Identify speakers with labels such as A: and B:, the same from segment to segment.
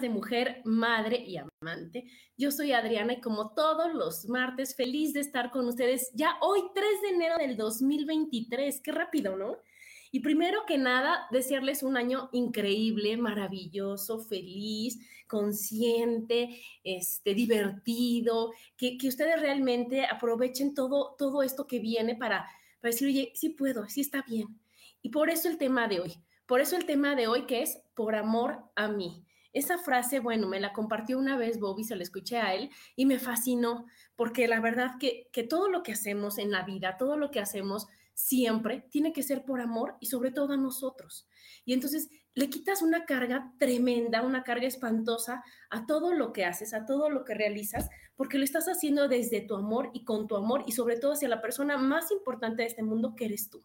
A: De Mujer, Madre y Amante. Yo soy Adriana y como todos los martes, feliz de estar con ustedes ya hoy 3 de enero del 2023. Qué rápido, ¿no? Y primero que nada, desearles un año increíble, maravilloso, feliz, consciente, este, divertido, que, que ustedes realmente aprovechen todo, todo esto que viene para, para decir, oye, sí puedo, sí está bien. Y por eso el tema de hoy por eso el tema de hoy que es por amor a mí. Esa frase, bueno, me la compartió una vez Bobby, se la escuché a él y me fascinó, porque la verdad que, que todo lo que hacemos en la vida, todo lo que hacemos siempre tiene que ser por amor y sobre todo a nosotros. Y entonces le quitas una carga tremenda, una carga espantosa a todo lo que haces, a todo lo que realizas, porque lo estás haciendo desde tu amor y con tu amor y sobre todo hacia la persona más importante de este mundo que eres tú.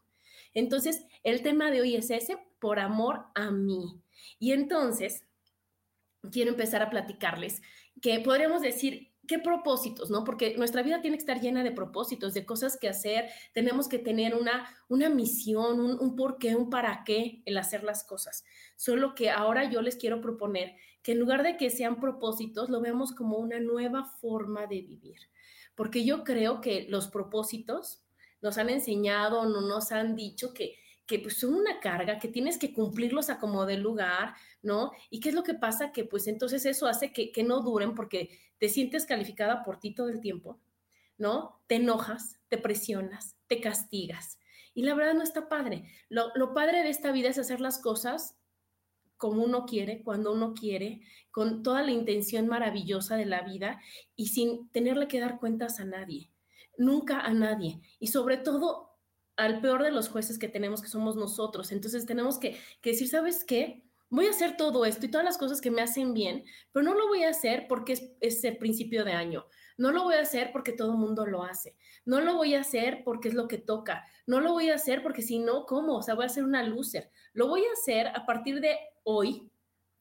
A: Entonces, el tema de hoy es ese, por amor a mí. Y entonces, quiero empezar a platicarles que podríamos decir qué propósitos, ¿no? Porque nuestra vida tiene que estar llena de propósitos, de cosas que hacer, tenemos que tener una, una misión, un, un por qué, un para qué el hacer las cosas. Solo que ahora yo les quiero proponer que en lugar de que sean propósitos, lo veamos como una nueva forma de vivir. Porque yo creo que los propósitos nos han enseñado, no nos han dicho que, que pues, son una carga, que tienes que cumplirlos a como de lugar, ¿no? ¿Y qué es lo que pasa? Que pues entonces eso hace que, que no duren porque te sientes calificada por ti todo el tiempo, ¿no? Te enojas, te presionas, te castigas. Y la verdad no está padre. Lo, lo padre de esta vida es hacer las cosas como uno quiere, cuando uno quiere, con toda la intención maravillosa de la vida y sin tenerle que dar cuentas a nadie nunca a nadie y sobre todo al peor de los jueces que tenemos, que somos nosotros. Entonces tenemos que, decir, ¿sabes qué? Voy a hacer todo esto y todas las cosas que me hacen bien, pero no lo voy a hacer porque es, es el principio de año. No lo voy a hacer porque todo el mundo lo hace. No lo voy a hacer porque es lo que toca. No lo voy a hacer porque si no, ¿cómo? O sea, voy a ser una loser. Lo voy a hacer a partir de hoy,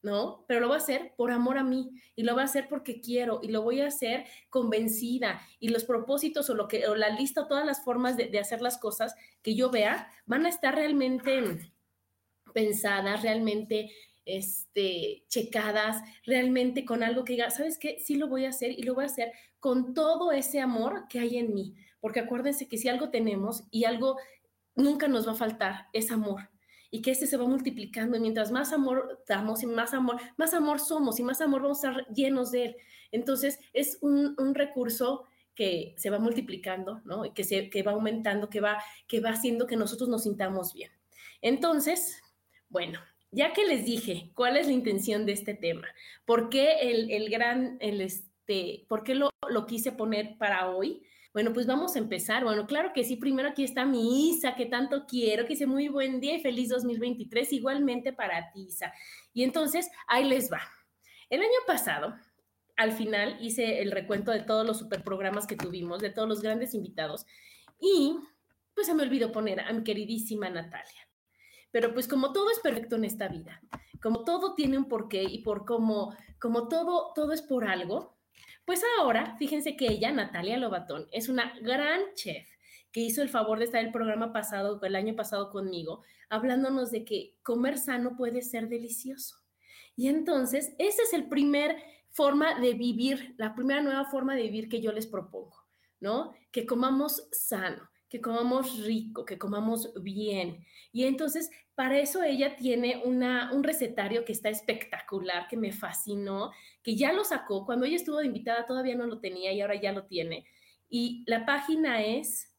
A: ¿no? Pero lo voy a hacer por amor a mí y lo voy a hacer porque quiero y lo voy a hacer convencida y los propósitos o lo que o la lista, todas las formas de, hacer las cosas que yo vea van a estar realmente pensadas, realmente este, checadas, realmente con algo que diga, ¿sabes qué? Sí lo voy a hacer y lo voy a hacer con todo ese amor que hay en mí, porque acuérdense que si algo tenemos y algo nunca nos va a faltar, es amor y que este se va multiplicando. Y mientras más amor damos y más amor, más amor somos y más amor vamos a estar llenos de él. Entonces es un, recurso que se va multiplicando, ¿no? Y que, se, que va aumentando, que va, que va haciendo que nosotros nos sintamos bien. Entonces, bueno, ya que les dije cuál es la intención de este tema, por qué el, el gran, el este, por qué lo, lo quise poner para hoy, bueno, pues vamos a empezar. Bueno, claro que sí. Primero aquí está mi Isa, que tanto quiero, que dice muy buen día y feliz 2023, igualmente para ti, Isa. Y entonces, ahí les va. El año pasado, al final, hice el recuento de todos los superprogramas que tuvimos, de todos los grandes invitados, y pues se me olvidó poner a mi queridísima Natalia. Pero pues como todo es perfecto en esta vida, como todo tiene un porqué y por como, como todo, todo es por algo, pues ahora, fíjense que ella, Natalia Lobatón, es una gran chef que hizo el favor de estar el programa pasado, el año pasado conmigo, hablándonos de que comer sano puede ser delicioso. Y entonces, esa es el primer forma de vivir, la primera nueva forma de vivir que yo les propongo, ¿no? Que comamos sano, que comamos rico, que comamos bien. Y entonces, para eso ella tiene una, un recetario que está espectacular, que me fascinó, que ya lo sacó. Cuando ella estuvo de invitada todavía no lo tenía y ahora ya lo tiene. Y la página es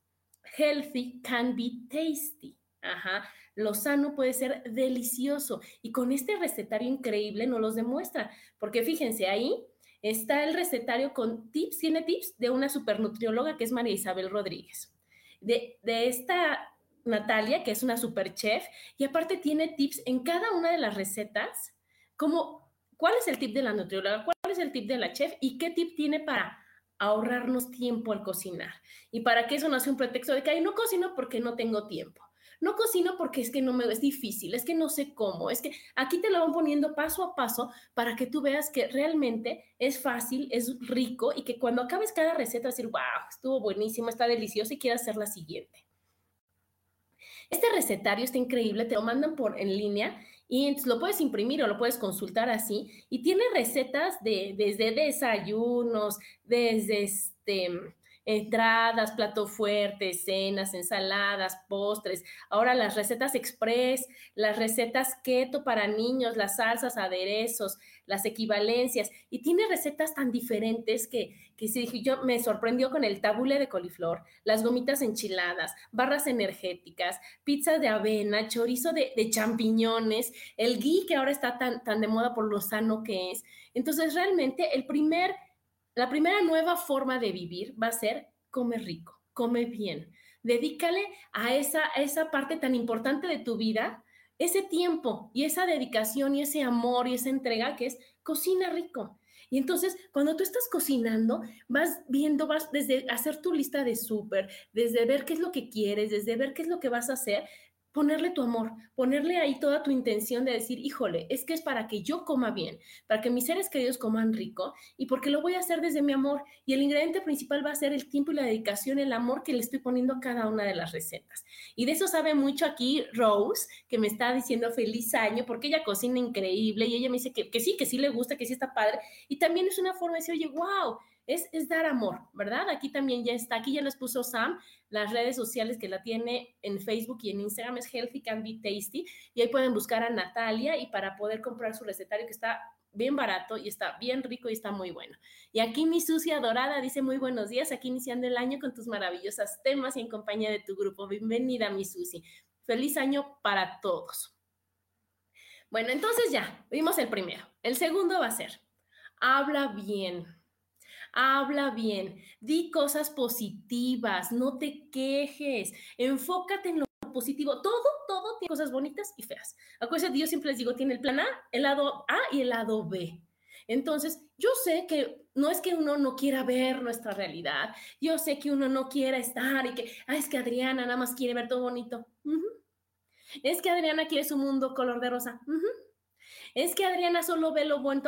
A: Healthy Can Be Tasty. Ajá. Lo sano puede ser delicioso. Y con este recetario increíble nos los demuestra. Porque fíjense, ahí está el recetario con tips, tiene tips de una supernutrióloga que es María Isabel Rodríguez. De, de esta Natalia, que es una super chef, y aparte tiene tips en cada una de las recetas, como cuál es el tip de la nutrióloga, cuál es el tip de la chef y qué tip tiene para ahorrarnos tiempo al cocinar. Y para que eso no sea un pretexto de que Ay, no cocino porque no tengo tiempo. No cocino porque es que no me es difícil, es que no sé cómo, es que aquí te lo van poniendo paso a paso para que tú veas que realmente es fácil, es rico y que cuando acabes cada receta decir, wow, estuvo buenísimo, está delicioso y quieras hacer la siguiente. Este recetario está increíble, te lo mandan por en línea y lo puedes imprimir o lo puedes consultar así. Y tiene recetas de desde desayunos, desde este entradas, plato fuerte, cenas, ensaladas, postres. Ahora las recetas express, las recetas keto para niños, las salsas, aderezos, las equivalencias. Y tiene recetas tan diferentes que, que yo me sorprendió con el tabule de coliflor, las gomitas enchiladas, barras energéticas, pizza de avena, chorizo de, de champiñones, el ghee que ahora está tan, tan de moda por lo sano que es. Entonces realmente el primer la primera nueva forma de vivir va a ser come rico, come bien. Dedícale a esa, esa parte tan importante de tu vida, ese tiempo y esa dedicación y ese amor y esa entrega que es cocina rico. Y entonces, cuando tú estás cocinando, vas viendo, vas desde hacer tu lista de súper, desde ver qué es lo que quieres, desde ver qué es lo que vas a hacer, ponerle tu amor, ponerle ahí toda tu intención de decir, híjole, es que es para que yo coma bien, para que mis seres queridos coman rico y porque lo voy a hacer desde mi amor. Y el ingrediente principal va a ser el tiempo y la dedicación, el amor que le estoy poniendo a cada una de las recetas. Y de eso sabe mucho aquí Rose, que me está diciendo feliz año, porque ella cocina increíble y ella me dice que, que sí, que sí le gusta, que sí está padre. Y también es una forma de decir, oye, wow, es, dar amor, ¿verdad? Aquí también ya está, aquí ya les puso Sam las redes sociales que la tiene en Facebook y en Instagram es Healthy Can Be Tasty y ahí pueden buscar a Natalia y para poder comprar su recetario que está bien barato y está bien rico y está muy bueno. Y aquí mi Sucia adorada dice muy buenos días, aquí iniciando el año con tus maravillosas temas y en compañía de tu grupo. Bienvenida mi Susi. Feliz año para todos. Bueno, entonces ya, vimos el primero. El segundo va a ser, habla bien habla bien, di cosas positivas, no te quejes, enfócate en lo positivo. Todo, todo tiene cosas bonitas y feas. Acuérdense, yo siempre les digo, tiene el plan A, el lado A y el lado B. Entonces, yo sé que no es que uno no quiera ver nuestra realidad, yo sé que uno no quiera estar y que, ah, es que Adriana nada más quiere ver todo bonito. Es que Adriana quiere su mundo color de rosa. Es que Adriana solo ve lo bueno.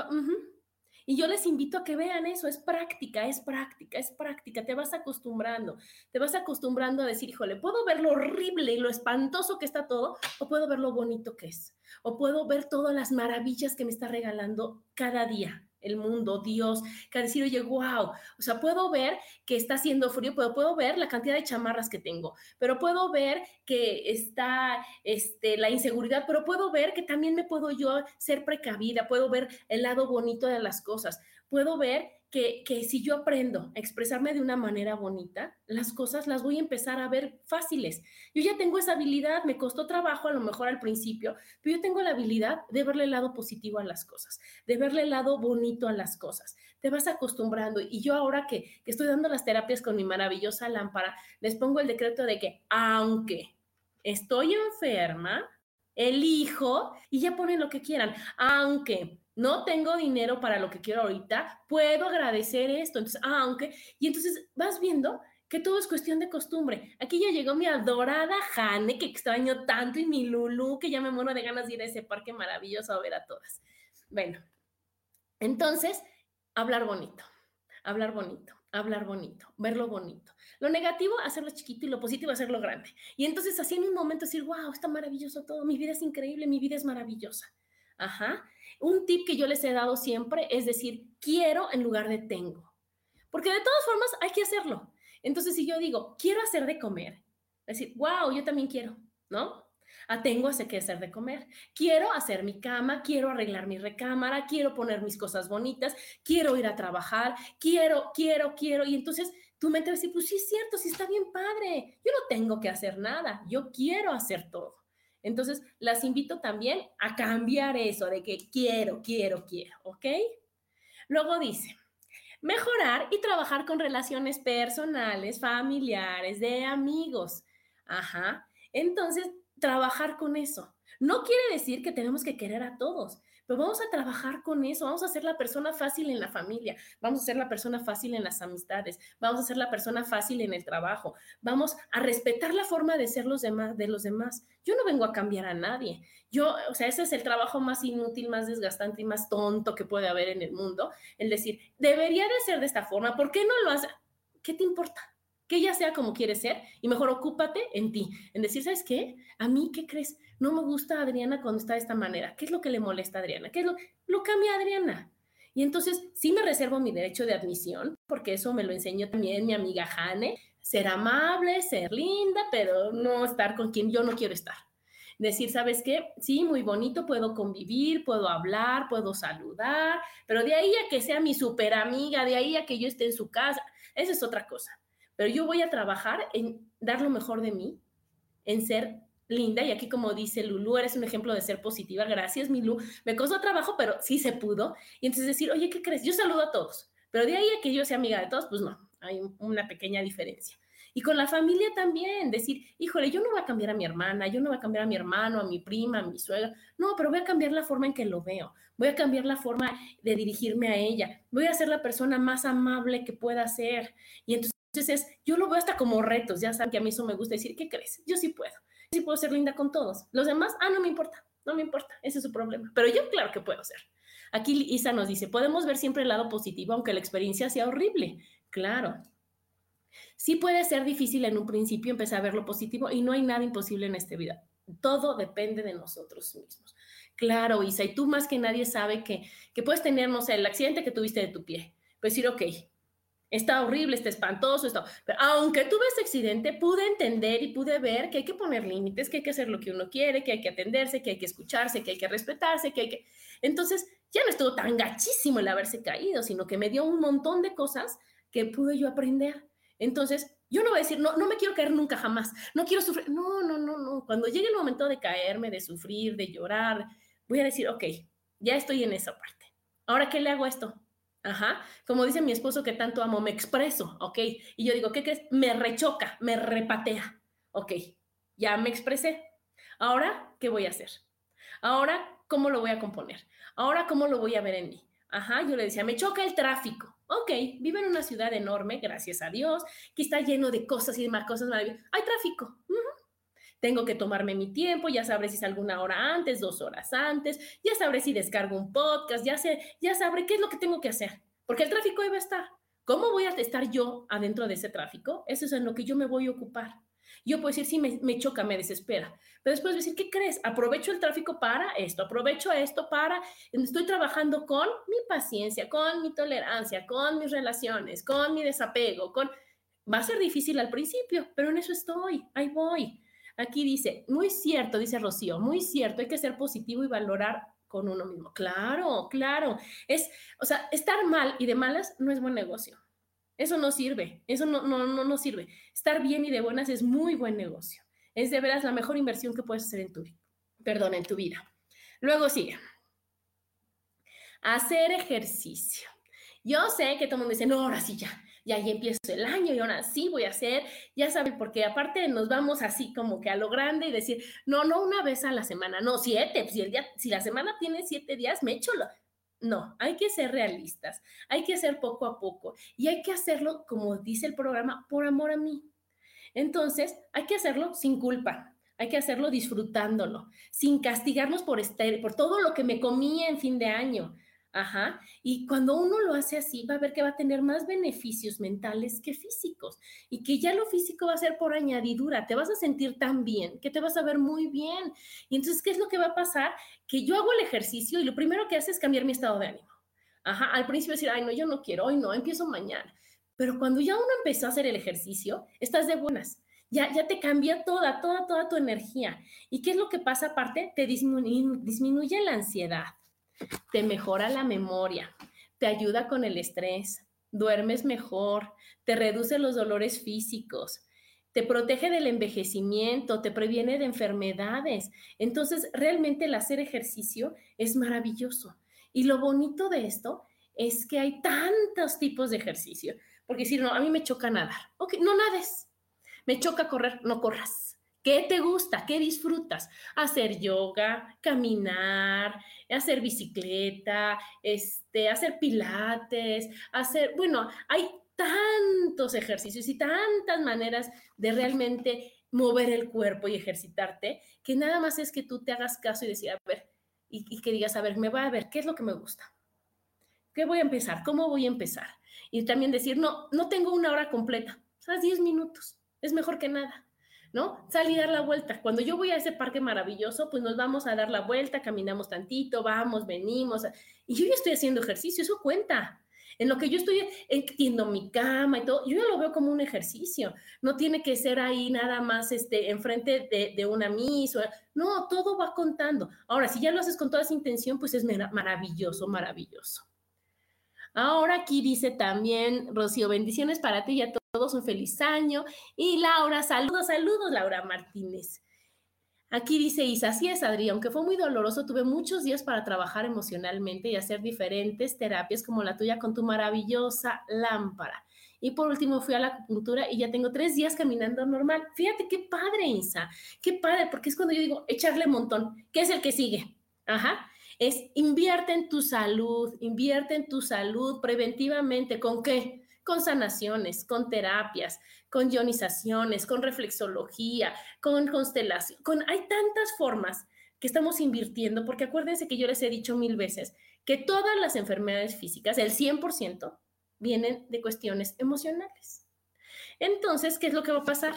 A: Y yo les invito a que vean eso, es práctica, es práctica, es práctica, te vas acostumbrando, te vas acostumbrando a decir, híjole, puedo ver lo horrible y lo espantoso que está todo, o puedo ver lo bonito que es, o puedo ver todas las maravillas que me está regalando cada día el mundo, Dios, que decir, oye, wow, o sea, puedo ver que está haciendo frío, pero puedo ver la cantidad de chamarras que tengo, pero puedo ver que está este, la inseguridad, pero puedo ver que también me puedo yo ser precavida, puedo ver el lado bonito de las cosas, puedo ver que, si yo aprendo a expresarme de una manera bonita, las cosas las voy a empezar a ver fáciles. Yo ya tengo esa habilidad, me costó trabajo a lo mejor al principio, pero yo tengo la habilidad de verle el lado positivo a las cosas, de verle el lado bonito a las cosas. Te vas acostumbrando y yo ahora que, que estoy dando las terapias con mi maravillosa lámpara, les pongo el decreto de que aunque estoy enferma, elijo y ya ponen lo que quieran, aunque no tengo dinero para lo que quiero ahorita, puedo agradecer esto. Entonces, ah, aunque, y entonces vas viendo que todo es cuestión de costumbre. Aquí ya llegó mi adorada Jane, que extraño tanto, y mi Lulu, que ya me muero de ganas de ir a ese parque maravilloso a ver a todas. Bueno, entonces, hablar bonito. hablar bonito, hablar bonito, verlo bonito. Lo negativo, hacerlo chiquito y lo positivo, hacerlo grande. Y entonces así en un momento decir, wow, está maravilloso todo, mi vida es increíble, mi vida es maravillosa. Ajá. Un tip que yo les he dado siempre es decir, quiero en lugar de tengo. Porque de todas formas hay que hacerlo. Entonces, si yo digo, quiero hacer de comer, decir, wow, yo también quiero, ¿no? Ah, tengo que hacer de comer. Quiero hacer mi cama, quiero arreglar mi recámara, quiero poner mis cosas bonitas, quiero ir a trabajar, quiero, quiero, quiero. Y entonces tu mente va a decir, pues sí es cierto, sí está bien padre. Yo no tengo que hacer nada, yo quiero hacer todo. Entonces, las invito también a cambiar eso de que quiero, quiero, quiero, ¿ok? Luego dice, Mejorar y trabajar con relaciones personales, familiares, de amigos. Ajá. Entonces, trabajar con eso. No quiere decir que tenemos que querer a todos, pero vamos a trabajar con eso, vamos a ser la persona fácil en la familia, vamos a ser la persona fácil en las amistades, vamos a ser la persona fácil en el trabajo, vamos a respetar la forma de ser los demás, de los demás. Yo no vengo a cambiar a nadie. Yo, o sea, ese es el trabajo más inútil, más desgastante y más tonto que puede haber en el mundo, el decir, debería de ser de esta forma, ¿por qué no lo hace? ¿Qué te importa? Que ella sea como quiere ser y mejor ocúpate en ti, en decir, ¿sabes qué? A mí, ¿qué crees? No me gusta Adriana cuando está de esta manera. ¿Qué es lo que le molesta a Adriana? ¿Qué es lo lo cambia Adriana? Y entonces sí me reservo mi derecho de admisión, porque eso me lo enseñó también mi amiga Jane, ser amable, ser linda, pero no estar con quien yo no quiero estar. Decir, ¿sabes qué? Sí, muy bonito, puedo convivir, puedo hablar, puedo saludar, pero de ahí a que sea mi super amiga, de ahí a que yo esté en su casa, esa es otra cosa pero yo voy a trabajar en dar lo mejor de mí, en ser linda, y aquí como dice Lulu, eres un ejemplo de ser positiva, gracias Milu, me costó trabajo, pero sí se pudo, y entonces decir, oye, ¿qué crees? Yo saludo a todos, pero de ahí a que yo sea amiga de todos, pues no, hay una pequeña diferencia. Y con la familia también, decir, híjole, yo no voy a cambiar a mi hermana, yo no voy a cambiar a mi hermano, a mi prima, a mi suegra, no, pero voy a cambiar la forma en que lo veo, voy a cambiar la forma de dirigirme a ella, voy a ser la persona más amable que pueda ser. Y entonces entonces, yo lo veo hasta como retos, ya saben que a mí eso me gusta decir, ¿qué crees? Yo sí puedo, sí puedo ser linda con todos. Los demás, ah, no me importa, no me importa, ese es su problema, pero yo claro que puedo ser. Aquí Isa nos dice, podemos ver siempre el lado positivo, aunque la experiencia sea horrible. Claro. Sí puede ser difícil en un principio empezar a ver lo positivo y no hay nada imposible en esta vida. Todo depende de nosotros mismos. Claro, Isa, y tú más que nadie sabe que, que puedes tener, no sé, el accidente que tuviste de tu pie. Pues decir, ok, está horrible, está espantoso, está... Pero aunque tuve ese accidente, pude entender y pude ver que hay que poner límites, que hay que hacer lo que uno quiere, que hay que atenderse, que hay que escucharse, que hay que respetarse, que hay que... Entonces, ya no estuvo tan gachísimo el haberse caído, sino que me dio un montón de cosas que pude yo aprender. Entonces, yo no voy a decir, no, no me quiero caer nunca jamás, no quiero sufrir. No, no, no, no. Cuando llegue el momento de caerme, de sufrir, de llorar, voy a decir, ok, ya estoy en esa parte. Ahora, ¿qué le hago a esto? Ajá, como dice mi esposo que tanto amo, me expreso, ¿ok? Y yo digo, ¿qué crees? Me rechoca, me repatea, ¿ok? Ya me expresé. Ahora, ¿qué voy a hacer? Ahora, ¿cómo lo voy a componer? Ahora, ¿cómo lo voy a ver en mí? Ajá, yo le decía, me choca el tráfico. Ok, vivo en una ciudad enorme, gracias a Dios, que está lleno de cosas y demás cosas maravillosas. Hay tráfico. Tengo que tomarme mi tiempo, ya sabré si es alguna hora antes, dos horas antes, ya sabré si descargo un podcast, ya sé, ya sabré qué es lo que tengo que hacer, porque el tráfico ahí va a estar. ¿Cómo voy a estar yo adentro de ese tráfico? Eso es en lo que yo me voy a ocupar. Yo puedo decir, sí, me, me, choca, me desespera. Pero después decir, ¿qué crees? Aprovecho el tráfico para esto, aprovecho esto para, estoy trabajando con mi paciencia, con mi tolerancia, con mis relaciones, con mi desapego, con... Va a ser difícil al principio, pero en eso estoy, ahí voy. Aquí dice, muy cierto, dice Rocío, muy cierto, hay que ser positivo y valorar con uno mismo. Claro, claro. Es, o sea, estar mal y de malas no es buen negocio. Eso no sirve, eso no, no, no, no sirve. Estar bien y de buenas es muy buen negocio. Es de veras la mejor inversión que puedes hacer en tu, perdón, en tu vida. Luego sigue. Hacer ejercicio. Yo sé que todo el mundo dice, no, ahora sí ya, y ahí empiezo el año y ahora sí voy a hacer, ya saben, porque aparte nos vamos así como que a lo grande y decir, no, no una vez a la semana, no, siete, si, el día, si la semana tiene siete días, me echo lo... No, hay que ser realistas, hay que hacer poco a poco y hay que hacerlo, como dice el programa, por amor a mí. Entonces, hay que hacerlo sin culpa, hay que hacerlo disfrutándolo, sin castigarnos por, este, por todo lo que me comí en fin de año. Ajá. Y cuando uno lo hace así, va a ver que va a tener más beneficios mentales que físicos y que ya lo físico va a ser por añadidura. Te vas a sentir tan bien que te vas a ver muy bien. Y entonces, ¿qué es lo que va a pasar? Que yo hago el ejercicio y lo primero que hace es cambiar mi estado de ánimo. Ajá. Al principio decir, ay, no, yo no quiero, hoy no, empiezo mañana. Pero cuando ya uno empezó a hacer el ejercicio, estás de buenas. Ya, ya te cambia toda, toda, toda tu energía. ¿Y qué es lo que pasa aparte? Te disminuye la ansiedad te mejora la memoria, te ayuda con el estrés, duermes mejor, te reduce los dolores físicos, te protege del envejecimiento, te previene de enfermedades. Entonces, realmente el hacer ejercicio es maravilloso. Y lo bonito de esto es que hay tantos tipos de ejercicio. Porque si no, a mí me choca nadar. Ok, no nades. Me choca correr, no corras. ¿Qué te gusta? ¿Qué disfrutas? Hacer yoga, caminar, hacer bicicleta, este, hacer pilates, hacer, bueno, hay tantos ejercicios y tantas maneras de realmente mover el cuerpo y ejercitarte, que nada más es que tú te hagas caso y decir, a ver, y, que digas, a ver, me voy a ver, ¿qué es lo que me gusta? ¿Qué voy a empezar? ¿Cómo voy a empezar? Y también decir, no, no tengo una hora completa, o sea, 10 minutos, es mejor que nada. ¿No? Salir a dar la vuelta. Cuando yo voy a ese parque maravilloso, pues nos vamos a dar la vuelta, caminamos tantito, vamos, venimos. Y yo ya estoy haciendo ejercicio, eso cuenta. En lo que yo estoy entiendo mi cama y todo, yo ya lo veo como un ejercicio. No tiene que ser ahí nada más este, enfrente de, de una misa. No, todo va contando. Ahora, si ya lo haces con toda esa intención, pues es maravilloso, maravilloso. Ahora aquí dice también, Rocío, bendiciones para ti y a todos, un feliz año. Y Laura, saludos, saludos, Laura Martínez. Aquí dice Isa, así es, Adri, aunque fue muy doloroso, tuve muchos días para trabajar emocionalmente y hacer diferentes terapias como la tuya con tu maravillosa lámpara. Y por último fui a la acupuntura y ya tengo tres días caminando normal. Fíjate qué padre, Isa, qué padre, porque es cuando yo digo echarle montón, ¿qué es el que sigue? Ajá es invierte en tu salud, invierte en tu salud preventivamente. ¿Con qué? Con sanaciones, con terapias, con ionizaciones, con reflexología, con constelación, con hay tantas formas que estamos invirtiendo, porque acuérdense que yo les he dicho mil veces que todas las enfermedades físicas, el 100%, vienen de cuestiones emocionales. Entonces, ¿qué es lo que va a pasar?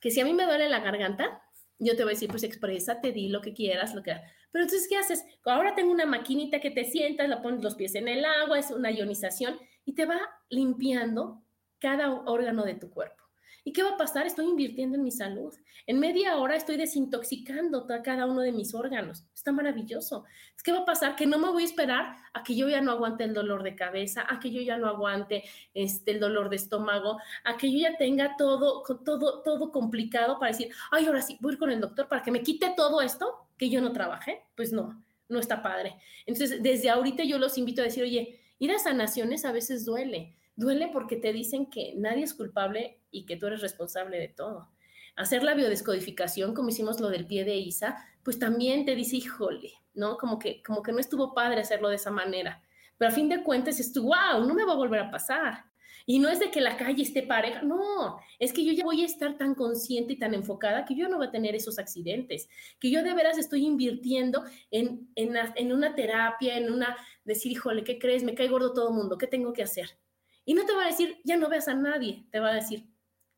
A: Que si a mí me duele la garganta, yo te voy a decir, pues exprésate, di lo que quieras, lo que pero entonces, ¿qué haces? Ahora tengo una maquinita que te sientas, la pones los pies en el agua, es una ionización y te va limpiando cada órgano de tu cuerpo. ¿Y qué va a pasar? Estoy invirtiendo en mi salud. En media hora estoy desintoxicando cada uno de mis órganos. Está maravilloso. ¿Qué va a pasar? Que no me voy a esperar a que yo ya no aguante el dolor de cabeza, a que yo ya no aguante este, el dolor de estómago, a que yo ya tenga todo, todo, todo complicado para decir, ay, ahora sí, voy a ir con el doctor para que me quite todo esto que yo no trabajé. Pues no, no está padre. Entonces, desde ahorita yo los invito a decir, oye, ir a sanaciones a veces duele Duele porque te dicen que nadie es culpable y que tú eres responsable de todo. Hacer la biodescodificación, como hicimos lo del pie de Isa, pues también te dice, híjole, ¿no? Como que, como que no estuvo padre hacerlo de esa manera. Pero a fin de cuentas, es tú, wow, no me va a volver a pasar. Y no es de que la calle esté pareja, no, es que yo ya voy a estar tan consciente y tan enfocada que yo no voy a tener esos accidentes, que yo de veras estoy invirtiendo en, en, en una terapia, en una, decir, híjole, ¿qué crees? Me cae gordo todo el mundo, ¿qué tengo que hacer? Y no te va a decir, ya no veas a nadie, te va a decir,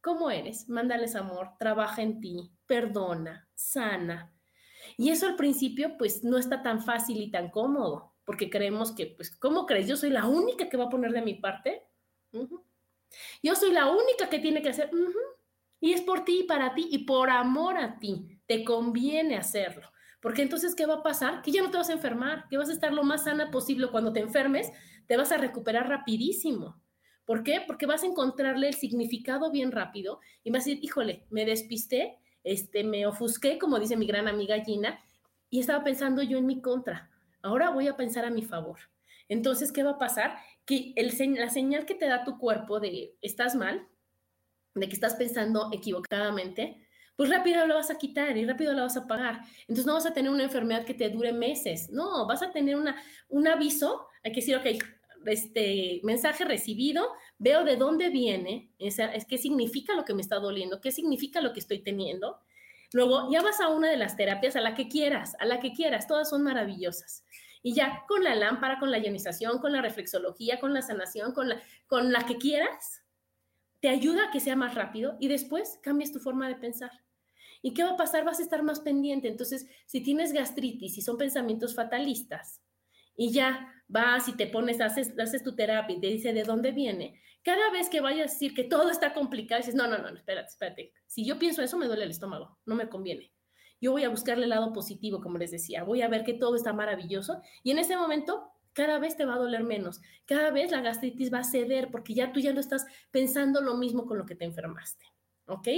A: ¿cómo eres? Mándales amor, trabaja en ti, perdona, sana. Y eso al principio pues no está tan fácil y tan cómodo, porque creemos que, pues, ¿cómo crees? Yo soy la única que va a poner de mi parte. Yo soy la única que tiene que hacer. Y es por ti y para ti y por amor a ti. Te conviene hacerlo. Porque entonces, ¿qué va a pasar? Que ya no te vas a enfermar, que vas a estar lo más sana posible. Cuando te enfermes, te vas a recuperar rapidísimo. ¿Por qué? Porque vas a encontrarle el significado bien rápido y vas a decir, híjole, me despisté, este, me ofusqué, como dice mi gran amiga Gina, y estaba pensando yo en mi contra. Ahora voy a pensar a mi favor. Entonces, ¿qué va a pasar? Que la señal que te da tu cuerpo de estás mal, de que estás pensando equivocadamente, pues rápido lo vas a quitar y rápido la vas a pagar. Entonces no vas a tener una enfermedad que te dure meses, no, vas a tener una, un aviso, hay que decir, ok, este mensaje recibido, veo de dónde viene, es, qué significa lo que me está doliendo, qué significa lo que estoy teniendo. Luego ya vas a una de las terapias, a la que quieras, a la que quieras, todas son maravillosas. Y ya con la lámpara, con la ionización, con la reflexología, con la sanación, con la, con la que quieras, te ayuda a que sea más rápido y después cambias tu forma de pensar. ¿Y qué va a pasar? Vas a estar más pendiente. Entonces, si tienes gastritis y son pensamientos fatalistas y ya vas y te pones, haces, haces tu terapia y te dice de dónde viene, cada vez que vayas a decir que todo está complicado, dices, no, no, no, espérate, espérate. Si yo pienso eso, me duele el estómago, no me conviene. Yo voy a buscarle el lado positivo, como les decía, voy a ver que todo está maravilloso y en ese momento cada vez te va a doler menos, cada vez la gastritis va a ceder porque ya tú ya no estás pensando lo mismo con lo que te enfermaste, ¿ok?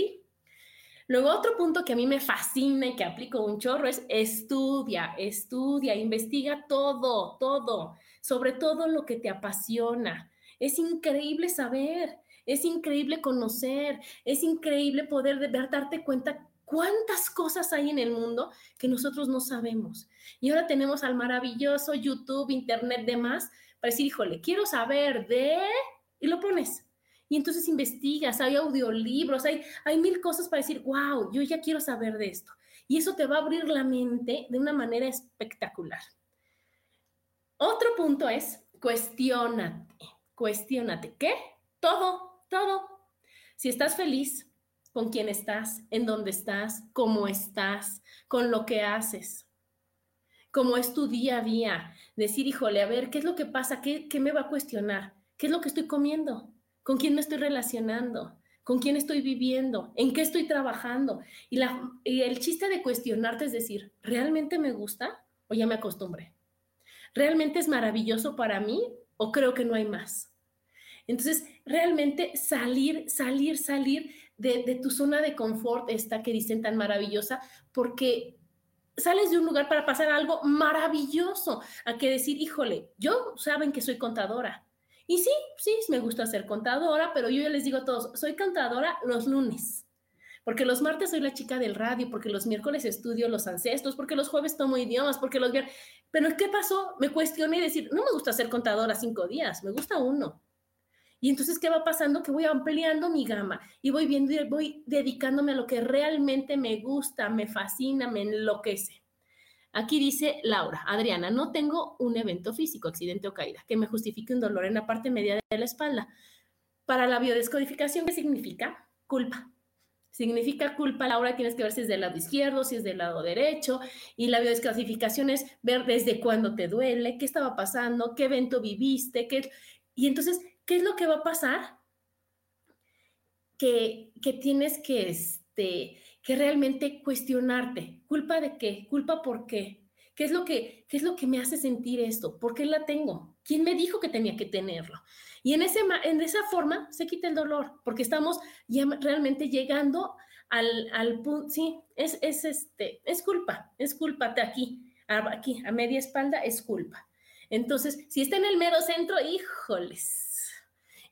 A: Luego, otro punto que a mí me fascina y que aplico un chorro es estudia, estudia, investiga todo, todo, sobre todo lo que te apasiona. Es increíble saber, es increíble conocer, es increíble poder darte cuenta cuántas cosas hay en el mundo que nosotros no sabemos. Y ahora tenemos al maravilloso YouTube, Internet, demás, para decir, híjole, quiero saber de... Y lo pones y entonces investigas, hay audiolibros, hay, hay mil cosas para decir, wow, yo ya quiero saber de esto. Y eso te va a abrir la mente de una manera espectacular. Otro punto es, cuestionate, cuestionate. ¿Qué? Todo, todo. Si estás feliz con quién estás, en dónde estás, cómo estás, con lo que haces, cómo es tu día a día. Decir, híjole, a ver, ¿qué es lo que pasa? ¿Qué, qué me va a cuestionar? ¿Qué es lo que estoy comiendo? con quién me estoy relacionando, con quién estoy viviendo, en qué estoy trabajando. Y, la, el chiste de cuestionarte es decir, ¿realmente me gusta o ya me acostumbré? ¿Realmente es maravilloso para mí o creo que no hay más? Entonces, realmente salir, salir, salir de, tu zona de confort, esta que dicen tan maravillosa, porque sales de un lugar para pasar algo maravilloso, a que decir, híjole, yo saben que soy contadora, y sí, sí, me gusta ser contadora, pero yo ya les digo a todos, soy contadora los lunes, porque los martes soy la chica del radio, porque los miércoles estudio los ancestros, porque los jueves tomo idiomas, porque los viernes... Pero ¿qué pasó? Me cuestioné y decir, no me gusta ser contadora cinco días, me gusta uno. Y entonces, ¿qué va pasando? Que voy ampliando mi gama y voy viendo y voy dedicándome a lo que realmente me gusta, me fascina, me enloquece. Aquí dice Laura, Adriana, no tengo un evento físico, accidente o caída, que me justifique un dolor en la parte media de la espalda. Para la biodescodificación, ¿qué significa? Culpa. Significa culpa, Laura, tienes que ver si es del lado izquierdo, si es del lado derecho, y la biodescodificación es ver desde cuándo te duele, qué estaba pasando, qué evento viviste, qué... Y entonces, ¿qué es lo que va a pasar? Que, que tienes que, este, que realmente cuestionarte. ¿Culpa de qué? ¿Culpa por qué? ¿Qué es, lo que, ¿Qué es lo que me hace sentir esto? ¿Por qué la tengo? ¿Quién me dijo que tenía que tenerlo? Y en, ese, en esa forma se quita el dolor, porque estamos ya realmente llegando al, al punto, sí, es, es, este, es culpa, es culpa aquí, aquí, a media espalda es culpa. Entonces, si está en el mero centro, híjoles,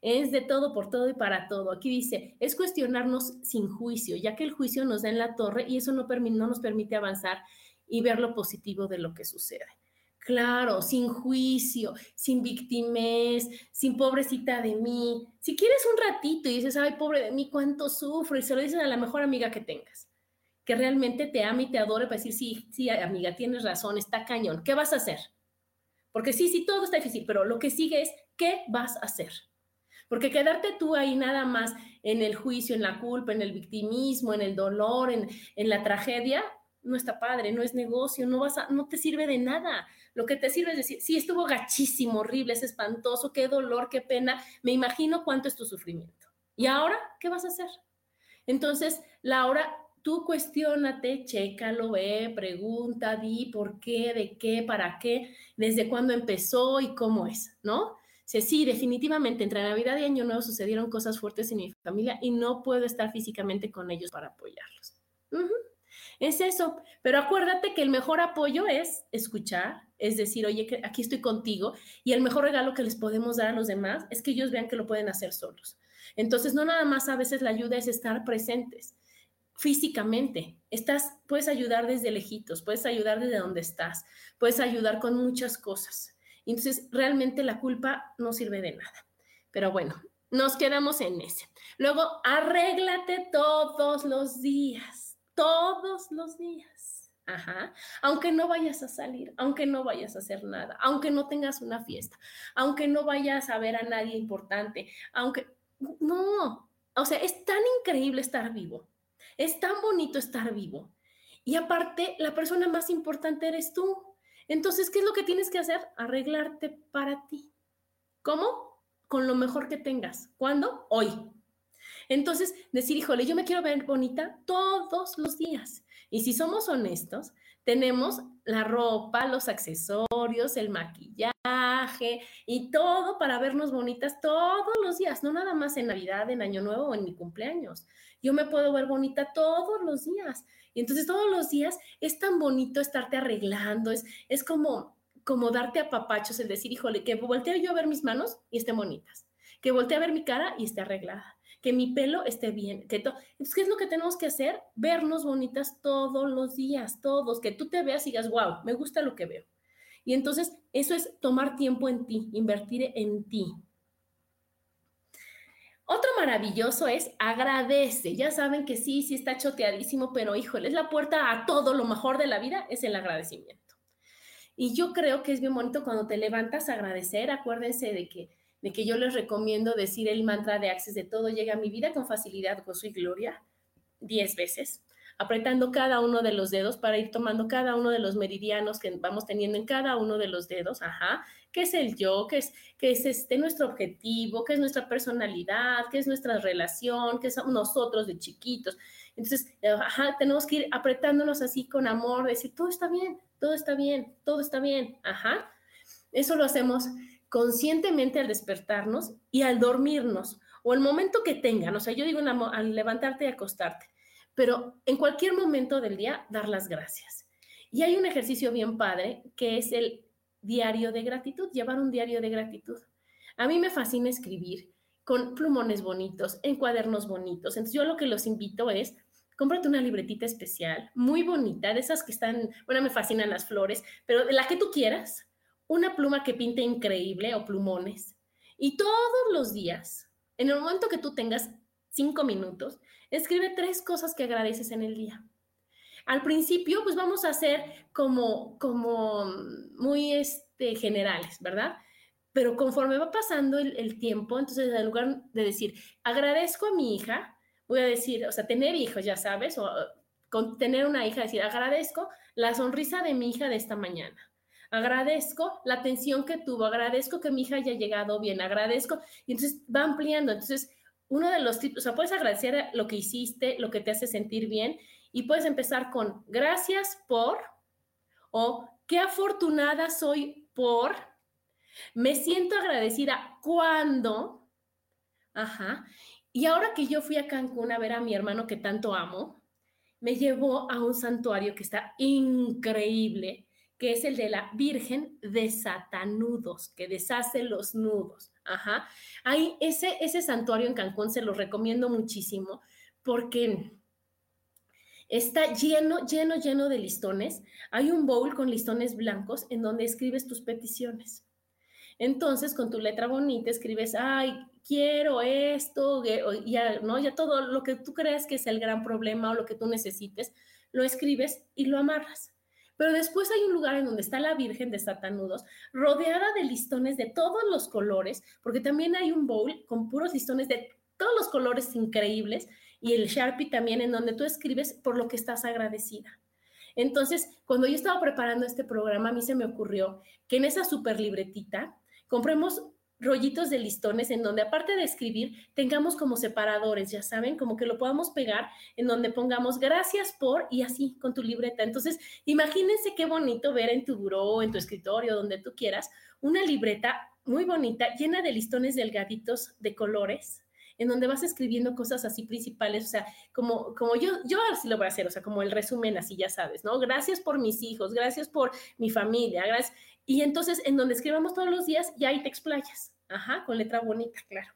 A: es de todo por todo y para todo. Aquí dice, es cuestionarnos sin juicio, ya que el juicio nos da en la torre y eso no, no nos permite avanzar y ver lo positivo de lo que sucede. Claro, sin juicio, sin victimez, sin pobrecita de mí. Si quieres un ratito y dices, ay, pobre de mí, cuánto sufro, y se lo dices a la mejor amiga que tengas, que realmente te ama y te adore para decir, sí, sí, amiga, tienes razón, está cañón, ¿qué vas a hacer? Porque sí, sí, todo está difícil, pero lo que sigue es, ¿qué vas a hacer? Porque quedarte tú ahí nada más en el juicio, en la culpa, en el victimismo, en el dolor, en, la tragedia, no está padre, no es negocio, no, vas a, no te sirve de nada. Lo que te sirve es decir, sí, estuvo gachísimo, horrible, es espantoso, qué dolor, qué pena, me imagino cuánto es tu sufrimiento. ¿Y ahora qué vas a hacer? Entonces, Laura, tú cuestionate, chécalo, ve, pregunta, di por qué, de qué, para qué, desde cuándo empezó y cómo es, ¿no? Sí, definitivamente entre Navidad y Año Nuevo sucedieron cosas fuertes en mi familia y no puedo estar físicamente con ellos para apoyarlos. Es eso, pero acuérdate que el mejor apoyo es escuchar, es decir, oye, aquí estoy contigo y el mejor regalo que les podemos dar a los demás es que ellos vean que lo pueden hacer solos. Entonces, no nada más a veces la ayuda es estar presentes físicamente. Estás, puedes ayudar desde lejitos, puedes ayudar desde donde estás, puedes ayudar con muchas cosas. Entonces, realmente la culpa no sirve de nada. Pero bueno, nos quedamos en ese. Luego, arréglate todos los días, todos los días. Ajá. Aunque no vayas a salir, aunque no vayas a hacer nada, aunque no tengas una fiesta, aunque no vayas a ver a nadie importante, aunque no, o sea, es tan increíble estar vivo, es tan bonito estar vivo. Y aparte, la persona más importante eres tú. Entonces, ¿qué es lo que tienes que hacer? Arreglarte para ti. ¿Cómo? Con lo mejor que tengas. ¿Cuándo? Hoy. Entonces, decir, híjole, yo me quiero ver bonita todos los días. Y si somos honestos, tenemos la ropa, los accesorios, el maquillaje y todo para vernos bonitas todos los días, no nada más en Navidad, en Año Nuevo o en mi cumpleaños. Yo me puedo ver bonita todos los días. Y entonces todos los días es tan bonito estarte arreglando, es, es como, como darte a papachos, el decir, híjole, que voltee yo a ver mis manos y estén bonitas, que voltee a ver mi cara y esté arreglada que mi pelo esté bien, que. Entonces, ¿qué es lo que tenemos que hacer? Vernos bonitas todos los días, todos, que tú te veas y digas, wow, me gusta lo que veo. Y entonces, eso es tomar tiempo en ti, invertir en ti. Otro maravilloso es agradece. Ya saben que sí, sí está choteadísimo, pero híjole, es la puerta a todo lo mejor de la vida, es el agradecimiento. Y yo creo que es bien bonito cuando te levantas a agradecer. Acuérdense de que de que yo les recomiendo decir el mantra de Access de todo llega a mi vida con facilidad, gozo y gloria, diez veces, apretando cada uno de los dedos para ir tomando cada uno de los meridianos que vamos teniendo en cada uno de los dedos, ajá, qué es el yo, qué es, qué es este nuestro objetivo, qué es nuestra personalidad, qué es nuestra relación, qué somos nosotros de chiquitos. Entonces, ajá, tenemos que ir apretándonos así con amor, decir, todo está bien, todo está bien, todo está bien, ajá. Eso lo hacemos conscientemente al despertarnos y al dormirnos o el momento que tengan. O sea, yo digo al levantarte y acostarte, pero en cualquier momento del día dar las gracias. Y hay un ejercicio bien padre que es el diario de gratitud, llevar un diario de gratitud. A mí me fascina escribir con plumones bonitos, en cuadernos bonitos. Entonces yo lo que los invito es, cómprate una libretita especial, muy bonita, de esas que están, bueno, me fascinan las flores, pero de la que tú quieras, una pluma que pinte increíble o plumones. Y todos los días, en el momento que tú tengas cinco minutos, escribe tres cosas que agradeces en el día. Al principio, pues vamos a hacer como, como muy este, generales, ¿verdad? Pero conforme va pasando el, el tiempo, entonces en lugar de decir, agradezco a mi hija, voy a decir, o sea, tener hijos, ya sabes, o con tener una hija, decir, agradezco la sonrisa de mi hija de esta mañana agradezco la atención que tuvo, agradezco que mi hija haya llegado bien, agradezco, y entonces va ampliando. Entonces, uno de los tipos, o sea, puedes agradecer lo que hiciste, lo que te hace sentir bien, y puedes empezar con gracias por, o qué afortunada soy por, me siento agradecida cuando, ajá, y ahora que yo fui a Cancún a ver a mi hermano que tanto amo, me llevó a un santuario que está increíble, que es el de la Virgen de Satanudos, que deshace los nudos. Ajá. Ahí ese, ese santuario en Cancún se lo recomiendo muchísimo porque está lleno, lleno, lleno de listones. Hay un bowl con listones blancos en donde escribes tus peticiones. Entonces, con tu letra bonita escribes, ay, quiero esto, ya, ¿no? Ya todo lo que tú creas que es el gran problema o lo que tú necesites, lo escribes y lo amarras. Pero después hay un lugar en donde está la Virgen de Satanudos, rodeada de listones de todos los colores, porque también hay un bowl con puros listones de todos los colores increíbles y el Sharpie también en donde tú escribes por lo que estás agradecida. Entonces, cuando yo estaba preparando este programa, a mí se me ocurrió que en esa super libretita compremos rollitos de listones en donde aparte de escribir tengamos como separadores, ya saben, como que lo podamos pegar en donde pongamos gracias por y así con tu libreta. Entonces, imagínense qué bonito ver en tu buró, en tu escritorio, donde tú quieras, una libreta muy bonita llena de listones delgaditos de colores en donde vas escribiendo cosas así principales, o sea, como, como yo, yo así lo voy a hacer, o sea, como el resumen así, ya sabes, ¿no? Gracias por mis hijos, gracias por mi familia, gracias, y entonces, en donde escribamos todos los días, ya ahí te explayas. Ajá, con letra bonita, claro.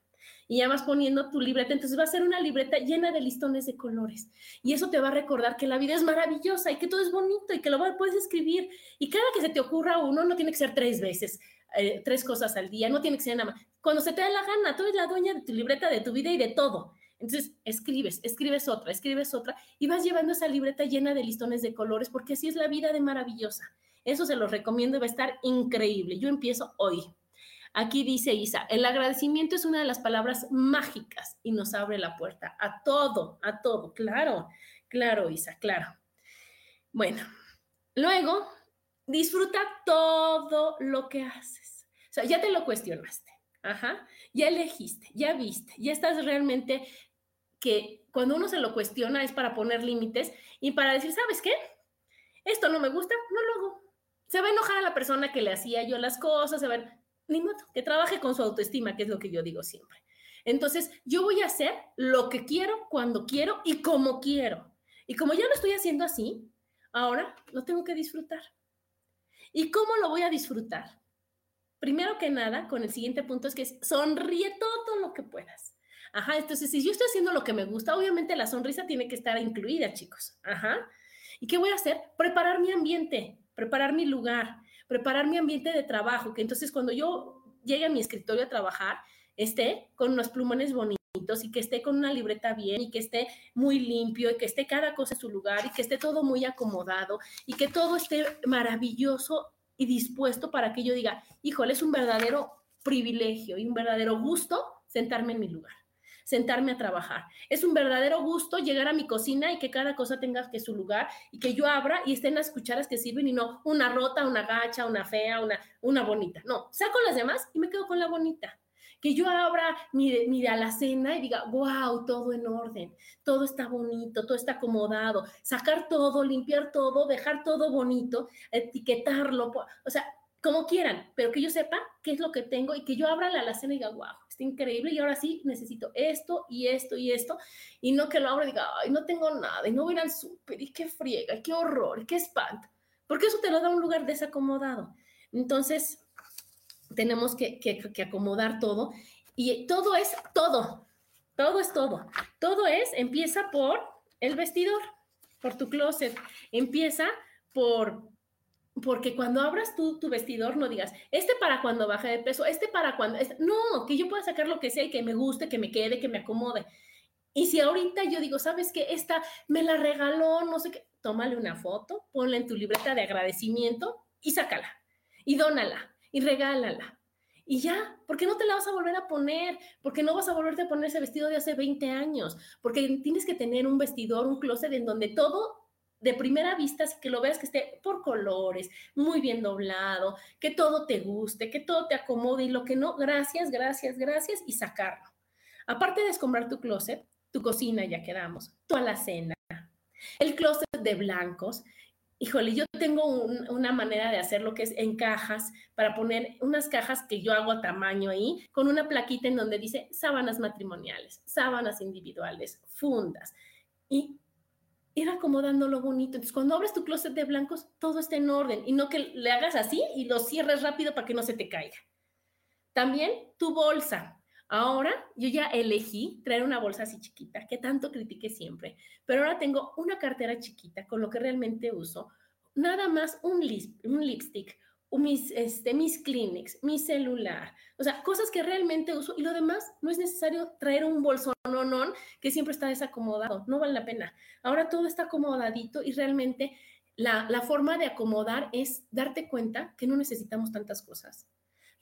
A: Y ya vas poniendo tu libreta. Entonces va a ser una libreta llena de listones de colores. Y eso te va a recordar que la vida es maravillosa y que todo es bonito y que lo puedes escribir. Y cada que se te ocurra uno, no tiene que ser tres veces, eh, tres cosas al día, no tiene que ser nada más. Cuando se te da la gana, tú eres la dueña de tu libreta, de tu vida y de todo. Entonces, escribes, escribes otra, escribes otra y vas llevando esa libreta llena de listones de colores porque así es la vida de maravillosa. Eso se los recomiendo, va a estar increíble. Yo empiezo hoy. Aquí dice Isa, el agradecimiento es una de las palabras mágicas y nos abre la puerta a todo, a todo. Claro, claro, Isa, claro. Bueno, luego disfruta todo lo que haces. O sea, ya te lo cuestionaste. Ajá, ya elegiste, ya viste, ya estás realmente que cuando uno se lo cuestiona es para poner límites y para decir, ¿sabes qué? Esto no me gusta, no lo hago. Se va a enojar a la persona que le hacía yo las cosas, se va ni modo, que trabaje con su autoestima, que es lo que yo digo siempre. Entonces, yo voy a hacer lo que quiero, cuando quiero y como quiero. Y como ya lo estoy haciendo así, ahora lo tengo que disfrutar. ¿Y cómo lo voy a disfrutar? Primero que nada, con el siguiente punto es que sonríe todo lo que puedas. Ajá, entonces si yo estoy haciendo lo que me gusta, obviamente la sonrisa tiene que estar incluida, chicos. Ajá. ¿Y qué voy a hacer? Preparar mi ambiente, preparar mi lugar, preparar mi ambiente de trabajo, que entonces cuando yo llegue a mi escritorio a trabajar, esté con unos plumones bonitos y que esté con una libreta bien y que esté muy limpio y que esté cada cosa en su lugar y que esté todo muy acomodado y que todo esté maravilloso y dispuesto para que yo diga, híjole, es un verdadero privilegio y un verdadero gusto sentarme en mi lugar, sentarme a trabajar. Es un verdadero gusto llegar a mi cocina y que cada cosa tenga que su lugar y que yo abra y estén las cucharas que sirven y no una rota, una gacha, una fea, una, una bonita. No, saco las demás y me quedo con la bonita que yo abra mi, mi alacena y diga, wow, todo en orden, todo está bonito, todo está acomodado, sacar todo, limpiar todo, dejar todo bonito, etiquetarlo, o sea, como quieran, pero que yo sepa qué es lo que tengo y que yo abra la alacena y diga, wow, está increíble y ahora sí necesito esto y esto y esto, y no que lo abra y diga, ay, no tengo nada, y no voy al súper, y qué friega, y qué horror, y qué espanto, porque eso te lo da un lugar desacomodado. Entonces, tenemos que, acomodar todo. Y todo es todo, todo es todo. Todo es, empieza por el vestidor, por tu closet. Empieza por, porque cuando abras tú tu vestidor no digas, este para cuando baje de peso, este para cuando, este, no, que yo pueda sacar lo que sea y que me guste, que me quede, que me acomode. Y si ahorita yo digo, ¿sabes qué? Esta me la regaló, no sé qué, tómale una foto, ponla en tu libreta de agradecimiento y sácala y dónala y regálala. Y ya, porque no te la vas a volver a poner, porque no vas a volverte a poner ese vestido de hace 20 años, porque tienes que tener un vestidor, un closet en donde todo de primera vista, que lo veas que esté por colores, muy bien doblado, que todo te guste, que todo te acomode y lo que no, gracias, gracias, gracias y sacarlo. Aparte de escombrar tu closet, tu cocina ya quedamos, tu alacena, el closet de blancos, híjole, yo tengo una manera de hacer lo que es en cajas, para poner unas cajas que yo hago a tamaño ahí, con una plaquita en donde dice sábanas matrimoniales, sábanas individuales, fundas, y ir acomodándolo bonito. Entonces, cuando abres tu closet de blancos, todo está en orden, y no que le hagas así y lo cierres rápido para que no se te caiga. También tu bolsa. Ahora yo ya elegí traer una bolsa así chiquita, que tanto critiqué siempre, pero ahora tengo una cartera chiquita con lo que realmente uso, nada más un, un lipstick, mis, este, mis clinics, mi celular, o sea, cosas que realmente uso y lo demás no es necesario traer un bolso no, no, que siempre está desacomodado, no vale la pena. Ahora todo está acomodadito y realmente la, la forma de acomodar es darte cuenta que no necesitamos tantas cosas